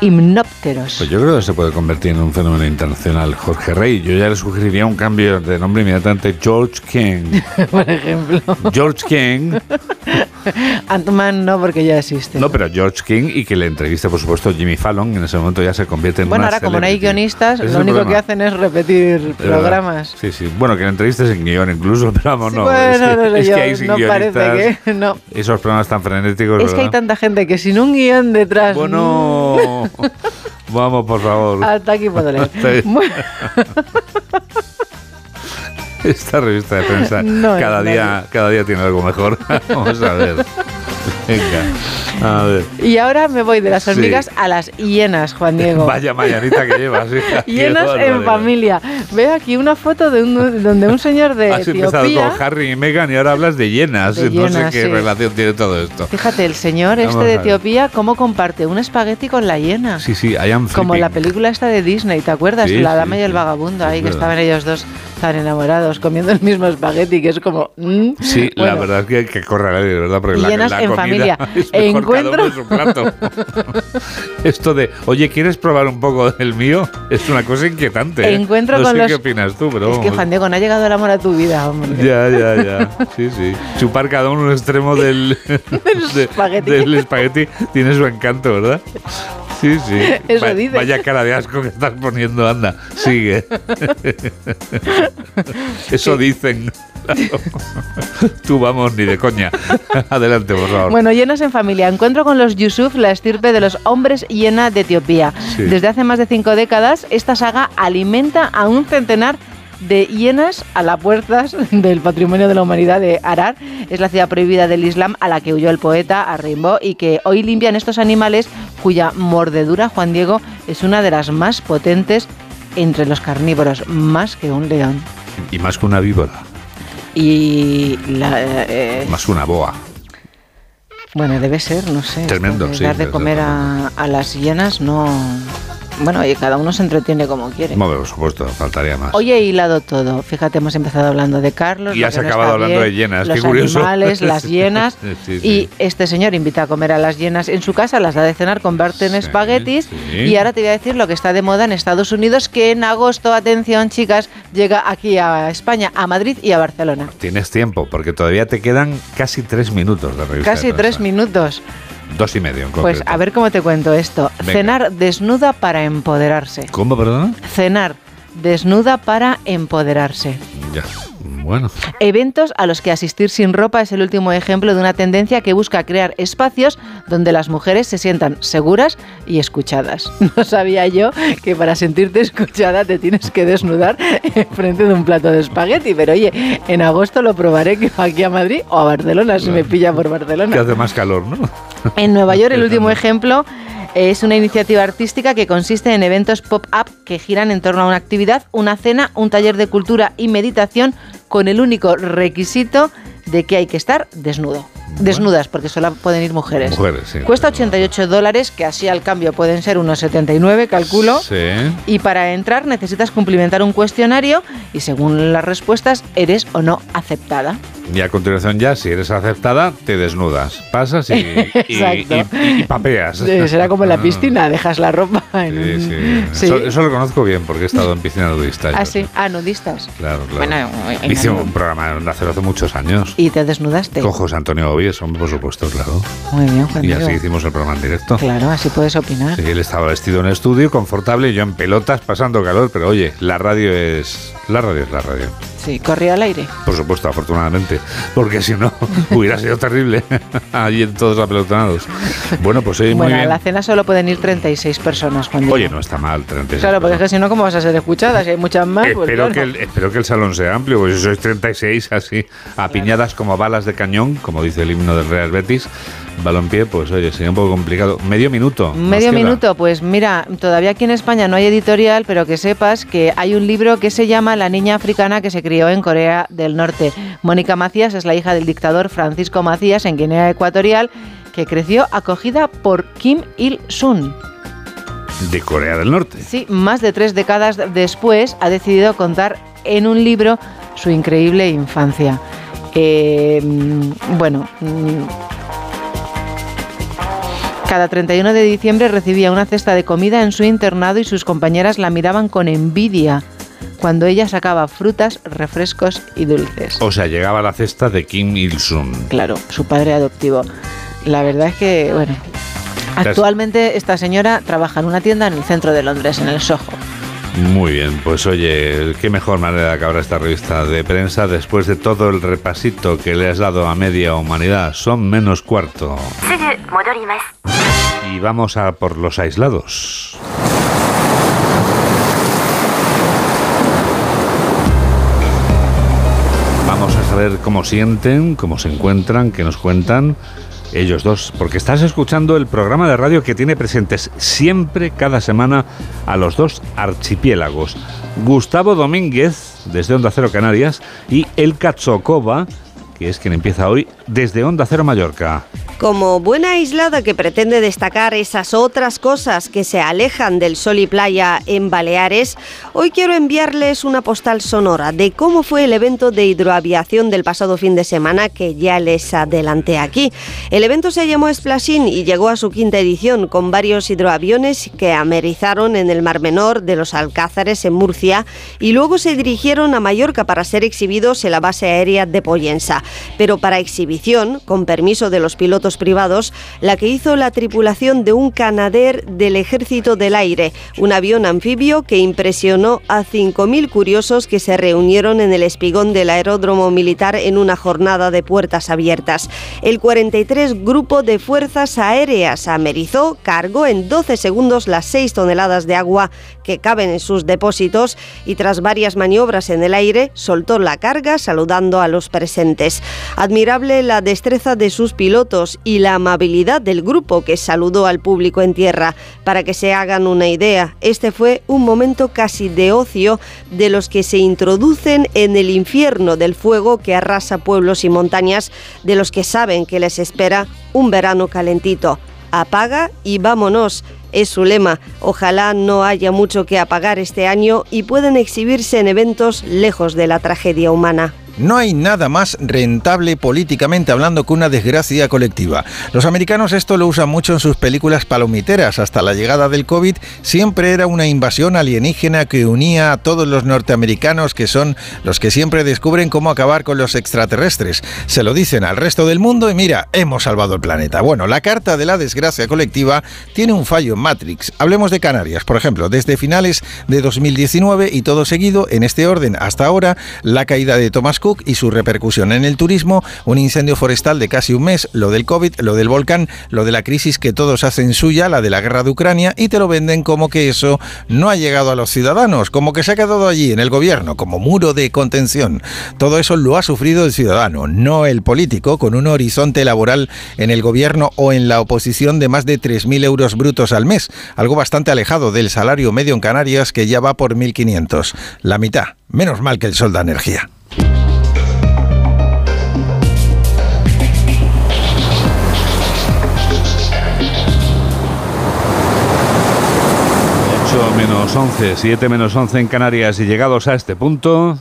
himnópteros. Pues yo creo que se puede convertir en un fenómeno internacional. Jorge Rey, yo ya le sugeriría un cambio de nombre inmediatamente. George King. [laughs] Por ejemplo. George King. [laughs] Ant-Man no, porque ya existe. No, pero George King y que le entreviste, por supuesto, Jimmy Fallon. En ese momento ya se convierte en Bueno, una ahora como no hay guionistas, lo único que hacen es repetir verdad. programas. Sí, sí. Bueno, que le entrevistes en guion incluso, [laughs] pero vamos, no. bueno, es que, no sé es yo, que hay sin no parece que... No. Esos programas tan frenéticos, Es que hay ¿verdad? tanta gente que sin un guion detrás... Bueno, [laughs] vamos, por favor. Hasta aquí puedo leer. [laughs] Esta revista de prensa No cada día, cada día tiene algo mejor. [laughs] Vamos a ver. Venga, a ver. y ahora me voy de las Sí. hormigas a las hienas, Juan Diego. Vaya mañanita que llevas, hija. [laughs] Hienas en familia. Veo aquí una foto de un, donde un señor de Has empezado Etiopía... con Harry y Meghan y ahora hablas de hienas. De no sé qué sí. relación tiene todo esto. Fíjate, el señor Vamos este de. Etiopía, ¿cómo comparte un espagueti con la hiena? Sí, sí, I am Como la película esta de Disney, ¿te acuerdas? Sí, la dama y el vagabundo, ahí que estaban ellos dos tan enamorados, comiendo el mismo espagueti, que es como... mm. Sí, la verdad es que hay que correr verdad, porque la, la comida familia. [laughs] es mejor Encuentro- cada uno en su plato. [laughs] Esto de, oye, ¿quieres probar un poco del mío? Es una cosa inquietante. ¿eh? Encuentro no con sé los- qué opinas tú, pero Es que. Juan Diego, no ha llegado el amor a tu vida, hombre. Ya, ya, ya. Sí, sí. Chupar cada uno un extremo del, [laughs] de- espagueti. del espagueti tiene su encanto, ¿verdad? Sí, sí. Eso Va- dice. Vaya cara de asco que estás poniendo, anda. Sigue. Eso dicen. Claro. [laughs] Tú vamos, ni de coña. [laughs] Adelante, por favor. Bueno, hienas en familia. Encuentro con los Yusuf, la estirpe de los hombres hiena de Etiopía. Sí. Desde hace más de cinco décadas, esta saga alimenta a un centenar de hienas a las puertas [laughs] del patrimonio de la humanidad de Arar. Es la ciudad prohibida del Islam a la que huyó el poeta a Rimbaud y que hoy limpian estos animales cuya mordedura, Juan Diego, es una de las más potentes entre los carnívoros, más que un león. Y más que una víbora, Y la, eh, más una boa. Bueno, debe ser, no sé. Tremendo, sí, Dar de comer a, a las hienas, no. Bueno, y cada uno se entretiene como quiere. Bueno, por supuesto, faltaría más. Hoy he hilado todo. Fíjate, hemos empezado hablando de Carlos. Y has no acabado hablando bien, de hienas, Los qué curioso. animales, [laughs] las. Sí, sí. Y este señor invita a comer a las hienas en su casa, las da de cenar, convierte en espaguetis. sí. Y ahora te voy a decir lo que está de moda en Estados Unidos, que en agosto, atención chicas, llega aquí a España, a Madrid y a Barcelona. Tienes tiempo, porque todavía te quedan casi tres minutos de revista. Casi tres minutos. Dos y medio en Pues concreto. a ver cómo te cuento esto. Venga. Cenar desnuda para empoderarse. ¿Cómo, perdón? Cenar desnuda para empoderarse. Ya. Bueno. Eventos a los que asistir sin ropa es el último ejemplo de una tendencia que busca crear espacios donde las mujeres se sientan seguras y escuchadas. [laughs] No sabía yo que para sentirte escuchada te tienes que desnudar en frente de un plato de espagueti, pero oye, en agosto lo probaré que aquí a Madrid o a Barcelona, si me pilla por Barcelona. Que hace más calor, ¿no? En Nueva York, el [laughs] último ejemplo es una iniciativa artística que consiste en eventos pop-up que giran en torno a una actividad, una cena, un taller de cultura y meditación con el único requisito de que hay que estar desnudo. Desnudas, porque solo pueden ir mujeres. Mujeres, sí. Cuesta 88 dólares, que así al cambio pueden ser unos 79, calculo. Sí. Y para entrar necesitas cumplimentar un cuestionario y según las respuestas eres o no aceptada. Y a continuación ya, si eres aceptada, te desnudas. Pasas y, [laughs] y, Exacto. y- y papeas. Será como en la Ah. piscina, dejas la ropa en Sí, un... sí. Sí. Eso, eso lo conozco bien porque he estado en piscina nudista. Ah, yo. sí, ah, nudistas. Claro, claro. Bueno, en- Hice un programa en hace, hace muchos años. Y te desnudaste. Con José Antonio Obies, hombre, por supuesto, claro. Muy bien, Juan Y así hicimos el programa en directo. Claro, así puedes opinar. Sí, él estaba vestido en el estudio, confortable, y yo en pelotas, pasando calor, pero oye, la radio es. La radio es la radio. Sí, corría al aire. Por supuesto, afortunadamente, porque si no, [laughs] hubiera sido terrible. [laughs] Allí en todos apelotonados. Bueno, pues sí, muy bueno, a bien. la cena solo pueden ir 36 personas, Juan. Oye, no está mal, 36. Claro, porque es que si no, ¿cómo vas a ser escuchada? Si hay muchas más, pues Espero, claro. que el, espero que el salón sea amplio, pues si sois 36 así, apiñadas como balas de cañón, como dice el himno del Real Betis, balompié, pues oye, sería un poco complicado. Medio minuto. Medio minuto, pues mira, todavía aquí en España no hay editorial, pero que sepas que hay un libro que se llama La niña africana que se crió en Corea del Norte. Mónica Macías es la hija del dictador Francisco Macías en Guinea Ecuatorial, que creció acogida por Kim Il-sung. De Corea del Norte. Sí, más de tres décadas después ha decidido contar en un libro su increíble infancia. Eh, mm, bueno, mm, cada 31 de diciembre recibía una cesta de comida en su internado y sus compañeras la miraban con envidia cuando ella sacaba frutas, refrescos y dulces. O sea, llegaba la cesta de Kim Il-sung. Claro, su padre adoptivo. La verdad es que, bueno, actualmente esta señora trabaja en una tienda en el centro de Londres, en el Soho. Muy bien, pues oye, qué mejor manera de acabar esta revista de prensa después de todo el repasito que le has dado a media humanidad. Son menos cuarto. Y vamos a por los aislados. Vamos a saber cómo sienten, cómo se encuentran, qué nos cuentan ellos dos, porque estás escuchando el programa de radio que tiene presentes siempre, cada semana, a los dos archipiélagos. Gustavo Domínguez, desde Onda Cero Canarias, y El Catzocova, que es quien empieza hoy, desde Onda Cero Mallorca. Como buena aislada que pretende destacar esas otras cosas que se alejan del sol y playa en Baleares, hoy quiero enviarles una postal sonora de cómo fue el evento de hidroaviación del pasado fin de semana que ya les adelanté aquí. El evento se llamó Splashin y llegó a su quinta edición con varios hidroaviones que amerizaron en el Mar Menor de los Alcázares en Murcia y luego se dirigieron a Mallorca para ser exhibidos en la base aérea de Poyensa. Pero para exhibición, con permiso de los pilotos privados, la que hizo la tripulación de un Canadair del Ejército del Aire, un avión anfibio que impresionó a 5.000 curiosos que se reunieron en el espigón del aeródromo militar en una jornada de puertas abiertas. El 43 Grupo de Fuerzas Aéreas amerizó, cargó en 12 segundos las 6 toneladas de agua que caben en sus depósitos y tras varias maniobras en el aire soltó la carga saludando a los presentes. Admirable la destreza de sus pilotos y la amabilidad del grupo que saludó al público en tierra. Para que se hagan una idea, este fue un momento casi de ocio de los que se introducen en el infierno del fuego que arrasa pueblos y montañas, de los que saben que les espera un verano calentito. Apaga y vámonos. Es su lema. Ojalá no haya mucho que apagar este año y puedan exhibirse en eventos lejos de la tragedia humana. No hay nada más rentable políticamente hablando que una desgracia colectiva. Los americanos esto lo usan mucho en sus películas palomiteras. Hasta la llegada del COVID siempre era una invasión alienígena que unía a todos los norteamericanos que son los que siempre descubren cómo acabar con los extraterrestres. Se lo dicen al resto del mundo y mira, hemos salvado el planeta. Bueno, la carta de la desgracia colectiva tiene un fallo en Matrix. Hablemos de Canarias, por ejemplo, desde finales de 2019 y todo seguido, en este orden hasta ahora, la caída de Thomas Cook y su repercusión en el turismo, un incendio forestal de casi un mes, lo del COVID, lo del volcán, lo de la crisis que todos hacen suya, la de la guerra de Ucrania, y te lo venden como que eso no ha llegado a los ciudadanos, como que se ha quedado allí en el gobierno, como muro de contención. Todo eso lo ha sufrido el ciudadano, no el político, con un horizonte laboral en el gobierno o en la oposición de más de 3.000 euros brutos al mes, algo bastante alejado del salario medio en Canarias que ya va por 1.500, la mitad. Menos mal que el sol da energía. Ocho menos 11, 7 menos 11 en Canarias y llegados a este punto...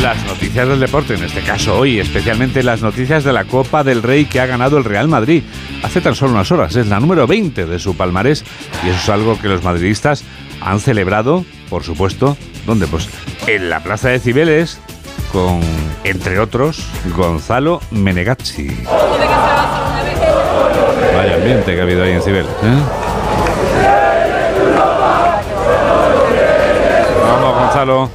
Las noticias del deporte, en este caso hoy, especialmente las noticias de la Copa del Rey que ha ganado el Real Madrid hace tan solo unas horas. Es la número 20 de su palmarés y eso es algo que los madridistas han celebrado, por supuesto, ¿dónde? Pues en la Plaza de Cibeles con, entre otros, Gonzalo Menegazzi. Vaya ambiente que ha habido ahí en Cibeles, ¿eh? Vamos, Gonzalo.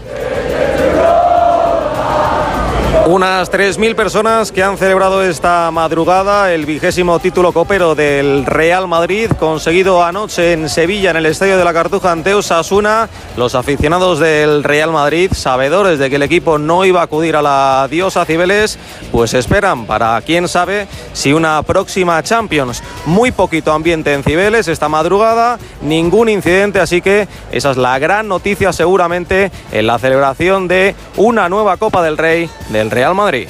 Unas 3.000 personas que han celebrado esta madrugada el vigésimo título copero del Real Madrid, conseguido anoche en Sevilla, en el Estadio de la Cartuja ante Osasuna. Los aficionados del Real Madrid, sabedores de que el equipo no iba a acudir a la diosa Cibeles, pues esperan para quién sabe si una próxima Champions. Muy poquito ambiente en Cibeles esta madrugada, ningún incidente, así que esa es la gran noticia seguramente en la celebración de una nueva Copa del Rey del Real Madrid.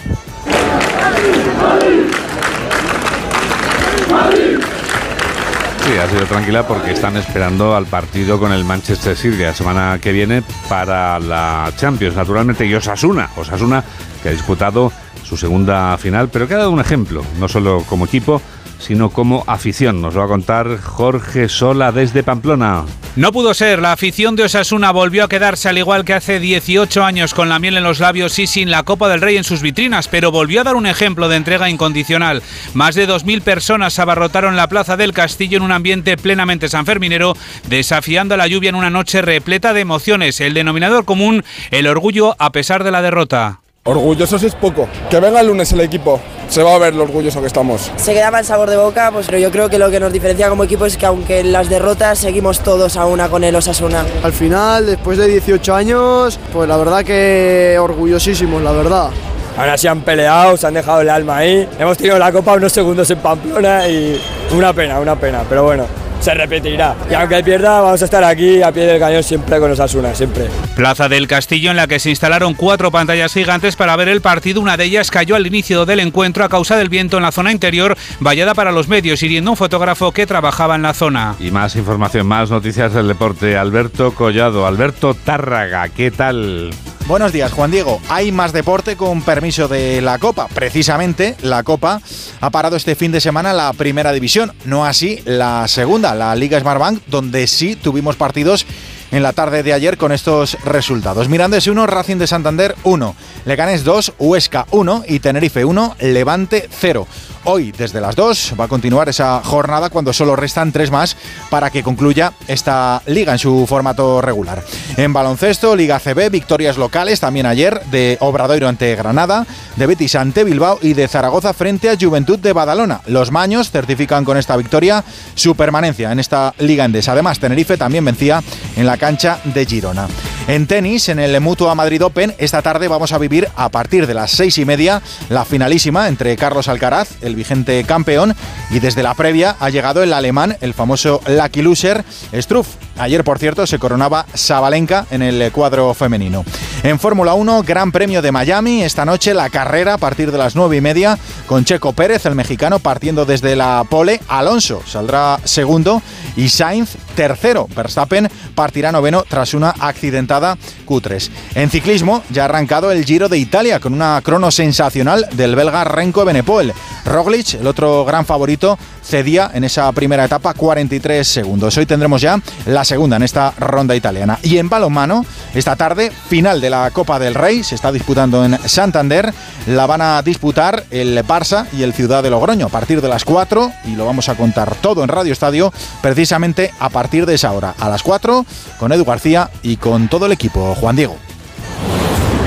Sí, ha sido tranquila porque están esperando al partido con el Manchester City la semana que viene para la Champions, naturalmente, y Osasuna. Osasuna que ha disputado su segunda final, pero que ha dado un ejemplo, no solo como equipo, sino como afición. Nos va a contar Jorge Sola desde Pamplona. No pudo ser, la afición de Osasuna volvió a quedarse al igual que hace 18 años con la miel en los labios y sin la Copa del Rey en sus vitrinas, pero volvió a dar un ejemplo de entrega incondicional. Más de 2.000 personas abarrotaron la Plaza del Castillo en un ambiente plenamente sanferminero, desafiando a la lluvia en una noche repleta de emociones. El denominador común, el orgullo a pesar de la derrota. Orgullosos es poco. Que venga el lunes el equipo. Se va a ver lo orgulloso que estamos. Se quedaba el sabor de boca, pues, pero yo creo que lo que nos diferencia como equipo es que aunque en las derrotas seguimos todos a una con el Osasuna. Al final, después de 18 años, pues la verdad que orgullosísimos, la verdad. Ahora se han peleado, se han dejado el alma ahí. Hemos tenido la copa unos segundos en Pamplona y una pena, una pena. Pero bueno, se repetirá. Y aunque pierda, vamos a estar aquí a pie del cañón siempre con Osasuna, siempre. Plaza del Castillo en la que se instalaron cuatro pantallas gigantes para ver el partido. Una de ellas cayó al inicio del encuentro a causa del viento en la zona interior, vallada para los medios, hiriendo un fotógrafo que trabajaba en la zona. Y más información, más noticias del deporte. Alberto Collado, Alberto Tárraga, ¿qué tal? Buenos días, Juan Diego. Hay más deporte con permiso de la Copa. Precisamente, la Copa ha parado este fin de semana la primera división, no así la segunda, la Liga Smartbank, donde sí tuvimos partidos en la tarde de ayer con estos resultados. Mirandés 1, Racing de Santander 1, Leganés 2, Huesca 1 y Tenerife 1, Levante 0. Hoy, desde las 2, va a continuar esa jornada cuando solo restan tres más para que concluya esta liga en su formato regular. En baloncesto, Liga CB, victorias locales también ayer de Obradoiro ante Granada, de Betis ante Bilbao y de Zaragoza frente a Juventud de Badalona. Los maños certifican con esta victoria su permanencia en esta liga endesa. Además, Tenerife también vencía en la cancha de Girona. En tenis, en el Mutua Madrid Open, esta tarde vamos a vivir a partir de las seis y media la finalísima entre Carlos Alcaraz, el vigente campeón, y desde la previa ha llegado el alemán, el famoso Lucky Loser, Struff. Ayer, por cierto, se coronaba Sabalenka en el cuadro femenino. En Fórmula 1, Gran Premio de Miami, esta noche la carrera a partir de las nueve y media con Checo Pérez, el mexicano, partiendo desde la pole. Alonso saldrá segundo y Sainz tercero. Verstappen partirá noveno tras una accidentada Q3. En ciclismo ya ha arrancado el Giro de Italia con una crono sensacional del belga Renko Benepoel. Roglic, el otro gran favorito, cedía en esa primera etapa 43 segundos. Hoy tendremos ya la segunda en esta ronda italiana. Y en balonmano, esta tarde, final de la Copa del Rey, se está disputando en Santander. La van a disputar el Barça y el Ciudad de Logroño a partir de las 4 y lo vamos a contar todo en Radio Estadio precisamente a partir de esa hora, a las 4, con Edu García y con todo el equipo. Juan Diego.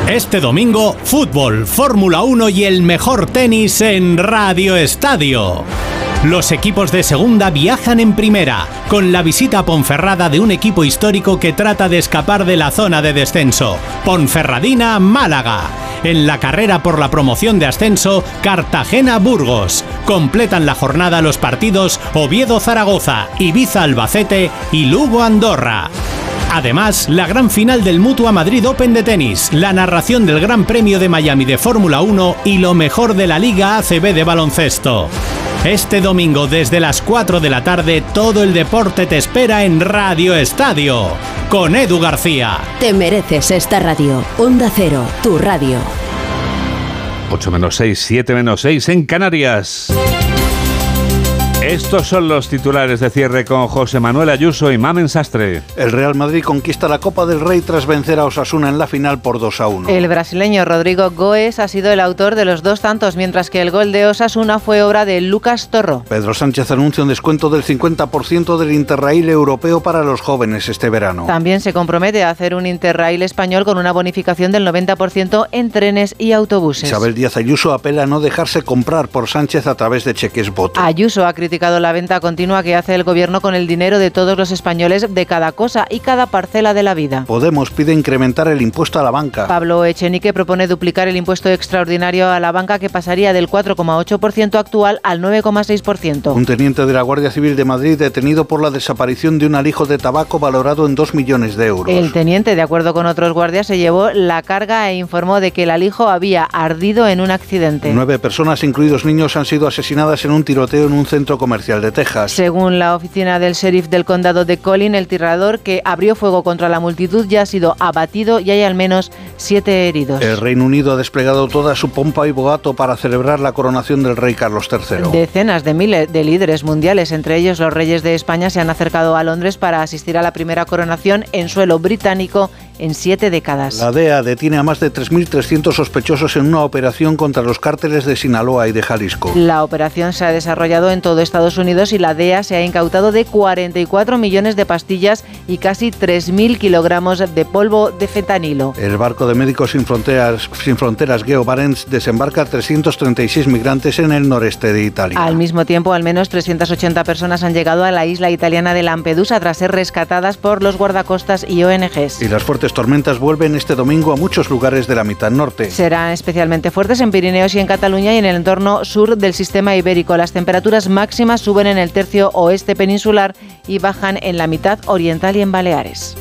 Este domingo, fútbol, Fórmula 1 y el mejor tenis en Radio Estadio. Los equipos de segunda viajan en primera, con la visita a Ponferrada de un equipo histórico que trata de escapar de la zona de descenso. Ponferradina, Málaga. En la carrera por la promoción de ascenso, Cartagena-Burgos. Completan la jornada los partidos Oviedo-Zaragoza, Ibiza-Albacete y Lugo-Andorra. Además, la gran final del Mutua Madrid Open de tenis, la narración del Gran Premio de Miami de Fórmula 1 y lo mejor de la Liga ACB de baloncesto. Este domingo desde las 4 de la tarde todo el deporte te espera en Radio Estadio con Edu García. Te mereces esta radio. Onda Cero, tu radio. 8 menos 6, 7 menos 6 en Canarias. Estos son los titulares de cierre con José Manuel Ayuso y Mamen Sastre. El Real Madrid conquista la Copa del Rey tras vencer a Osasuna en la final por 2 a 1. El brasileño Rodrigo Goes ha sido el autor de los dos tantos, mientras que el gol de Osasuna fue obra de Lucas Torro. Pedro Sánchez anuncia un descuento del 50% del Interrail europeo para los jóvenes este verano. También se compromete a hacer un Interrail español con una bonificación del 90% en trenes y autobuses. Isabel Díaz Ayuso apela a no dejarse comprar por Sánchez a través de cheques voto. Ayuso ha criticado la venta continua que hace el gobierno con el dinero de todos los españoles de cada cosa y cada parcela de la vida. Podemos pide incrementar el impuesto a la banca. Pablo Echenique propone duplicar el impuesto extraordinario a la banca que pasaría del 4,8% actual al 9,6%. Un teniente de la Guardia Civil de Madrid detenido por la desaparición de un alijo de tabaco valorado en 2 millones de euros. El teniente, de acuerdo con otros guardias, se llevó la carga e informó de que el alijo había ardido en un accidente. Nueve personas, incluidos niños, han sido asesinadas en un tiroteo en un centro comercial de Texas. Según la oficina del sheriff del condado de Collin, el tirador que abrió fuego contra la multitud ya ha sido abatido y hay al menos siete heridos. El Reino Unido ha desplegado toda su pompa y boato para celebrar la coronación del rey Carlos III. Decenas de miles de líderes mundiales, entre ellos los reyes de España, se han acercado a Londres para asistir a la primera coronación en suelo británico en siete décadas. La DEA detiene a más de 3.300 sospechosos en una operación contra los cárteles de Sinaloa y de Jalisco. La operación se ha desarrollado en todo Estados Unidos y la DEA se ha incautado de 44 millones de pastillas y casi 3.000 kilogramos de polvo de fentanilo. El barco de Médicos Sin Fronteras, Sin Fronteras Geo Barents desembarca 336 migrantes en el noreste de Italia. Al mismo tiempo, al menos 380 personas han llegado a la isla italiana de Lampedusa tras ser rescatadas por los guardacostas y ONGs. Y las fuertes tormentas vuelven este domingo a muchos lugares de la mitad norte. Serán especialmente fuertes en Pirineos y en Cataluña y en el entorno sur del sistema ibérico. Las temperaturas máximas suben en el tercio oeste peninsular y bajan en la mitad oriental y en Baleares.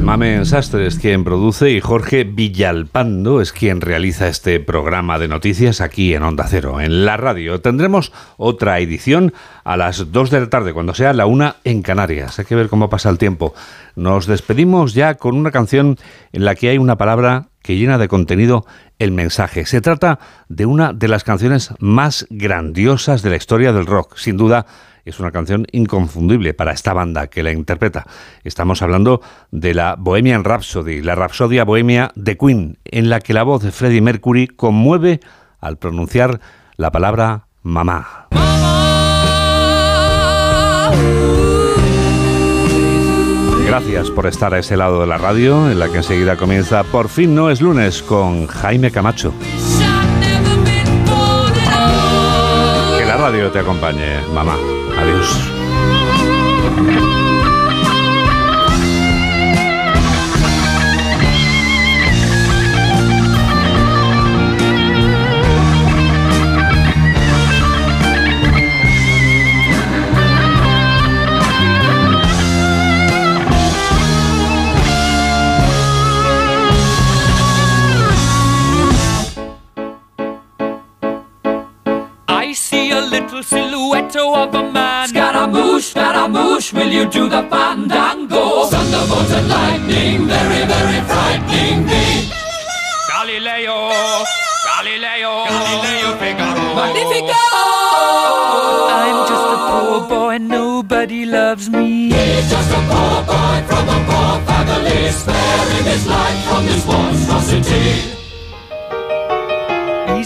Mamen Sastre es quien produce y Jorge Villalpando es quien realiza este programa de noticias aquí en Onda Cero, en la radio. Tendremos otra edición a las 2 de la tarde, cuando sea la una en Canarias. Hay que ver cómo pasa el tiempo. Nos despedimos ya con una canción en la que hay una palabra que llena de contenido el mensaje. Se trata de una de las canciones más grandiosas de la historia del rock, sin duda es una canción inconfundible para esta banda que la interpreta. Estamos hablando de la Bohemian Rhapsody, la Rapsodia Bohemia de Queen, en la que la voz de Freddie Mercury conmueve al pronunciar la palabra mamá. Gracias por estar a ese lado de la radio, en la que enseguida comienza Por fin no es lunes con Jaime Camacho. Que la radio te acompañe, mamá. Adiós. Scaramouche, Scaramouche, will you do the fandango? Thunderbolt and lightning, very, very frightening me. Galileo, Galileo, Galileo Figaro. Magnifico! I'm just a poor boy, nobody loves me. He's just a poor boy from a poor family, sparing his life from this monstrosity.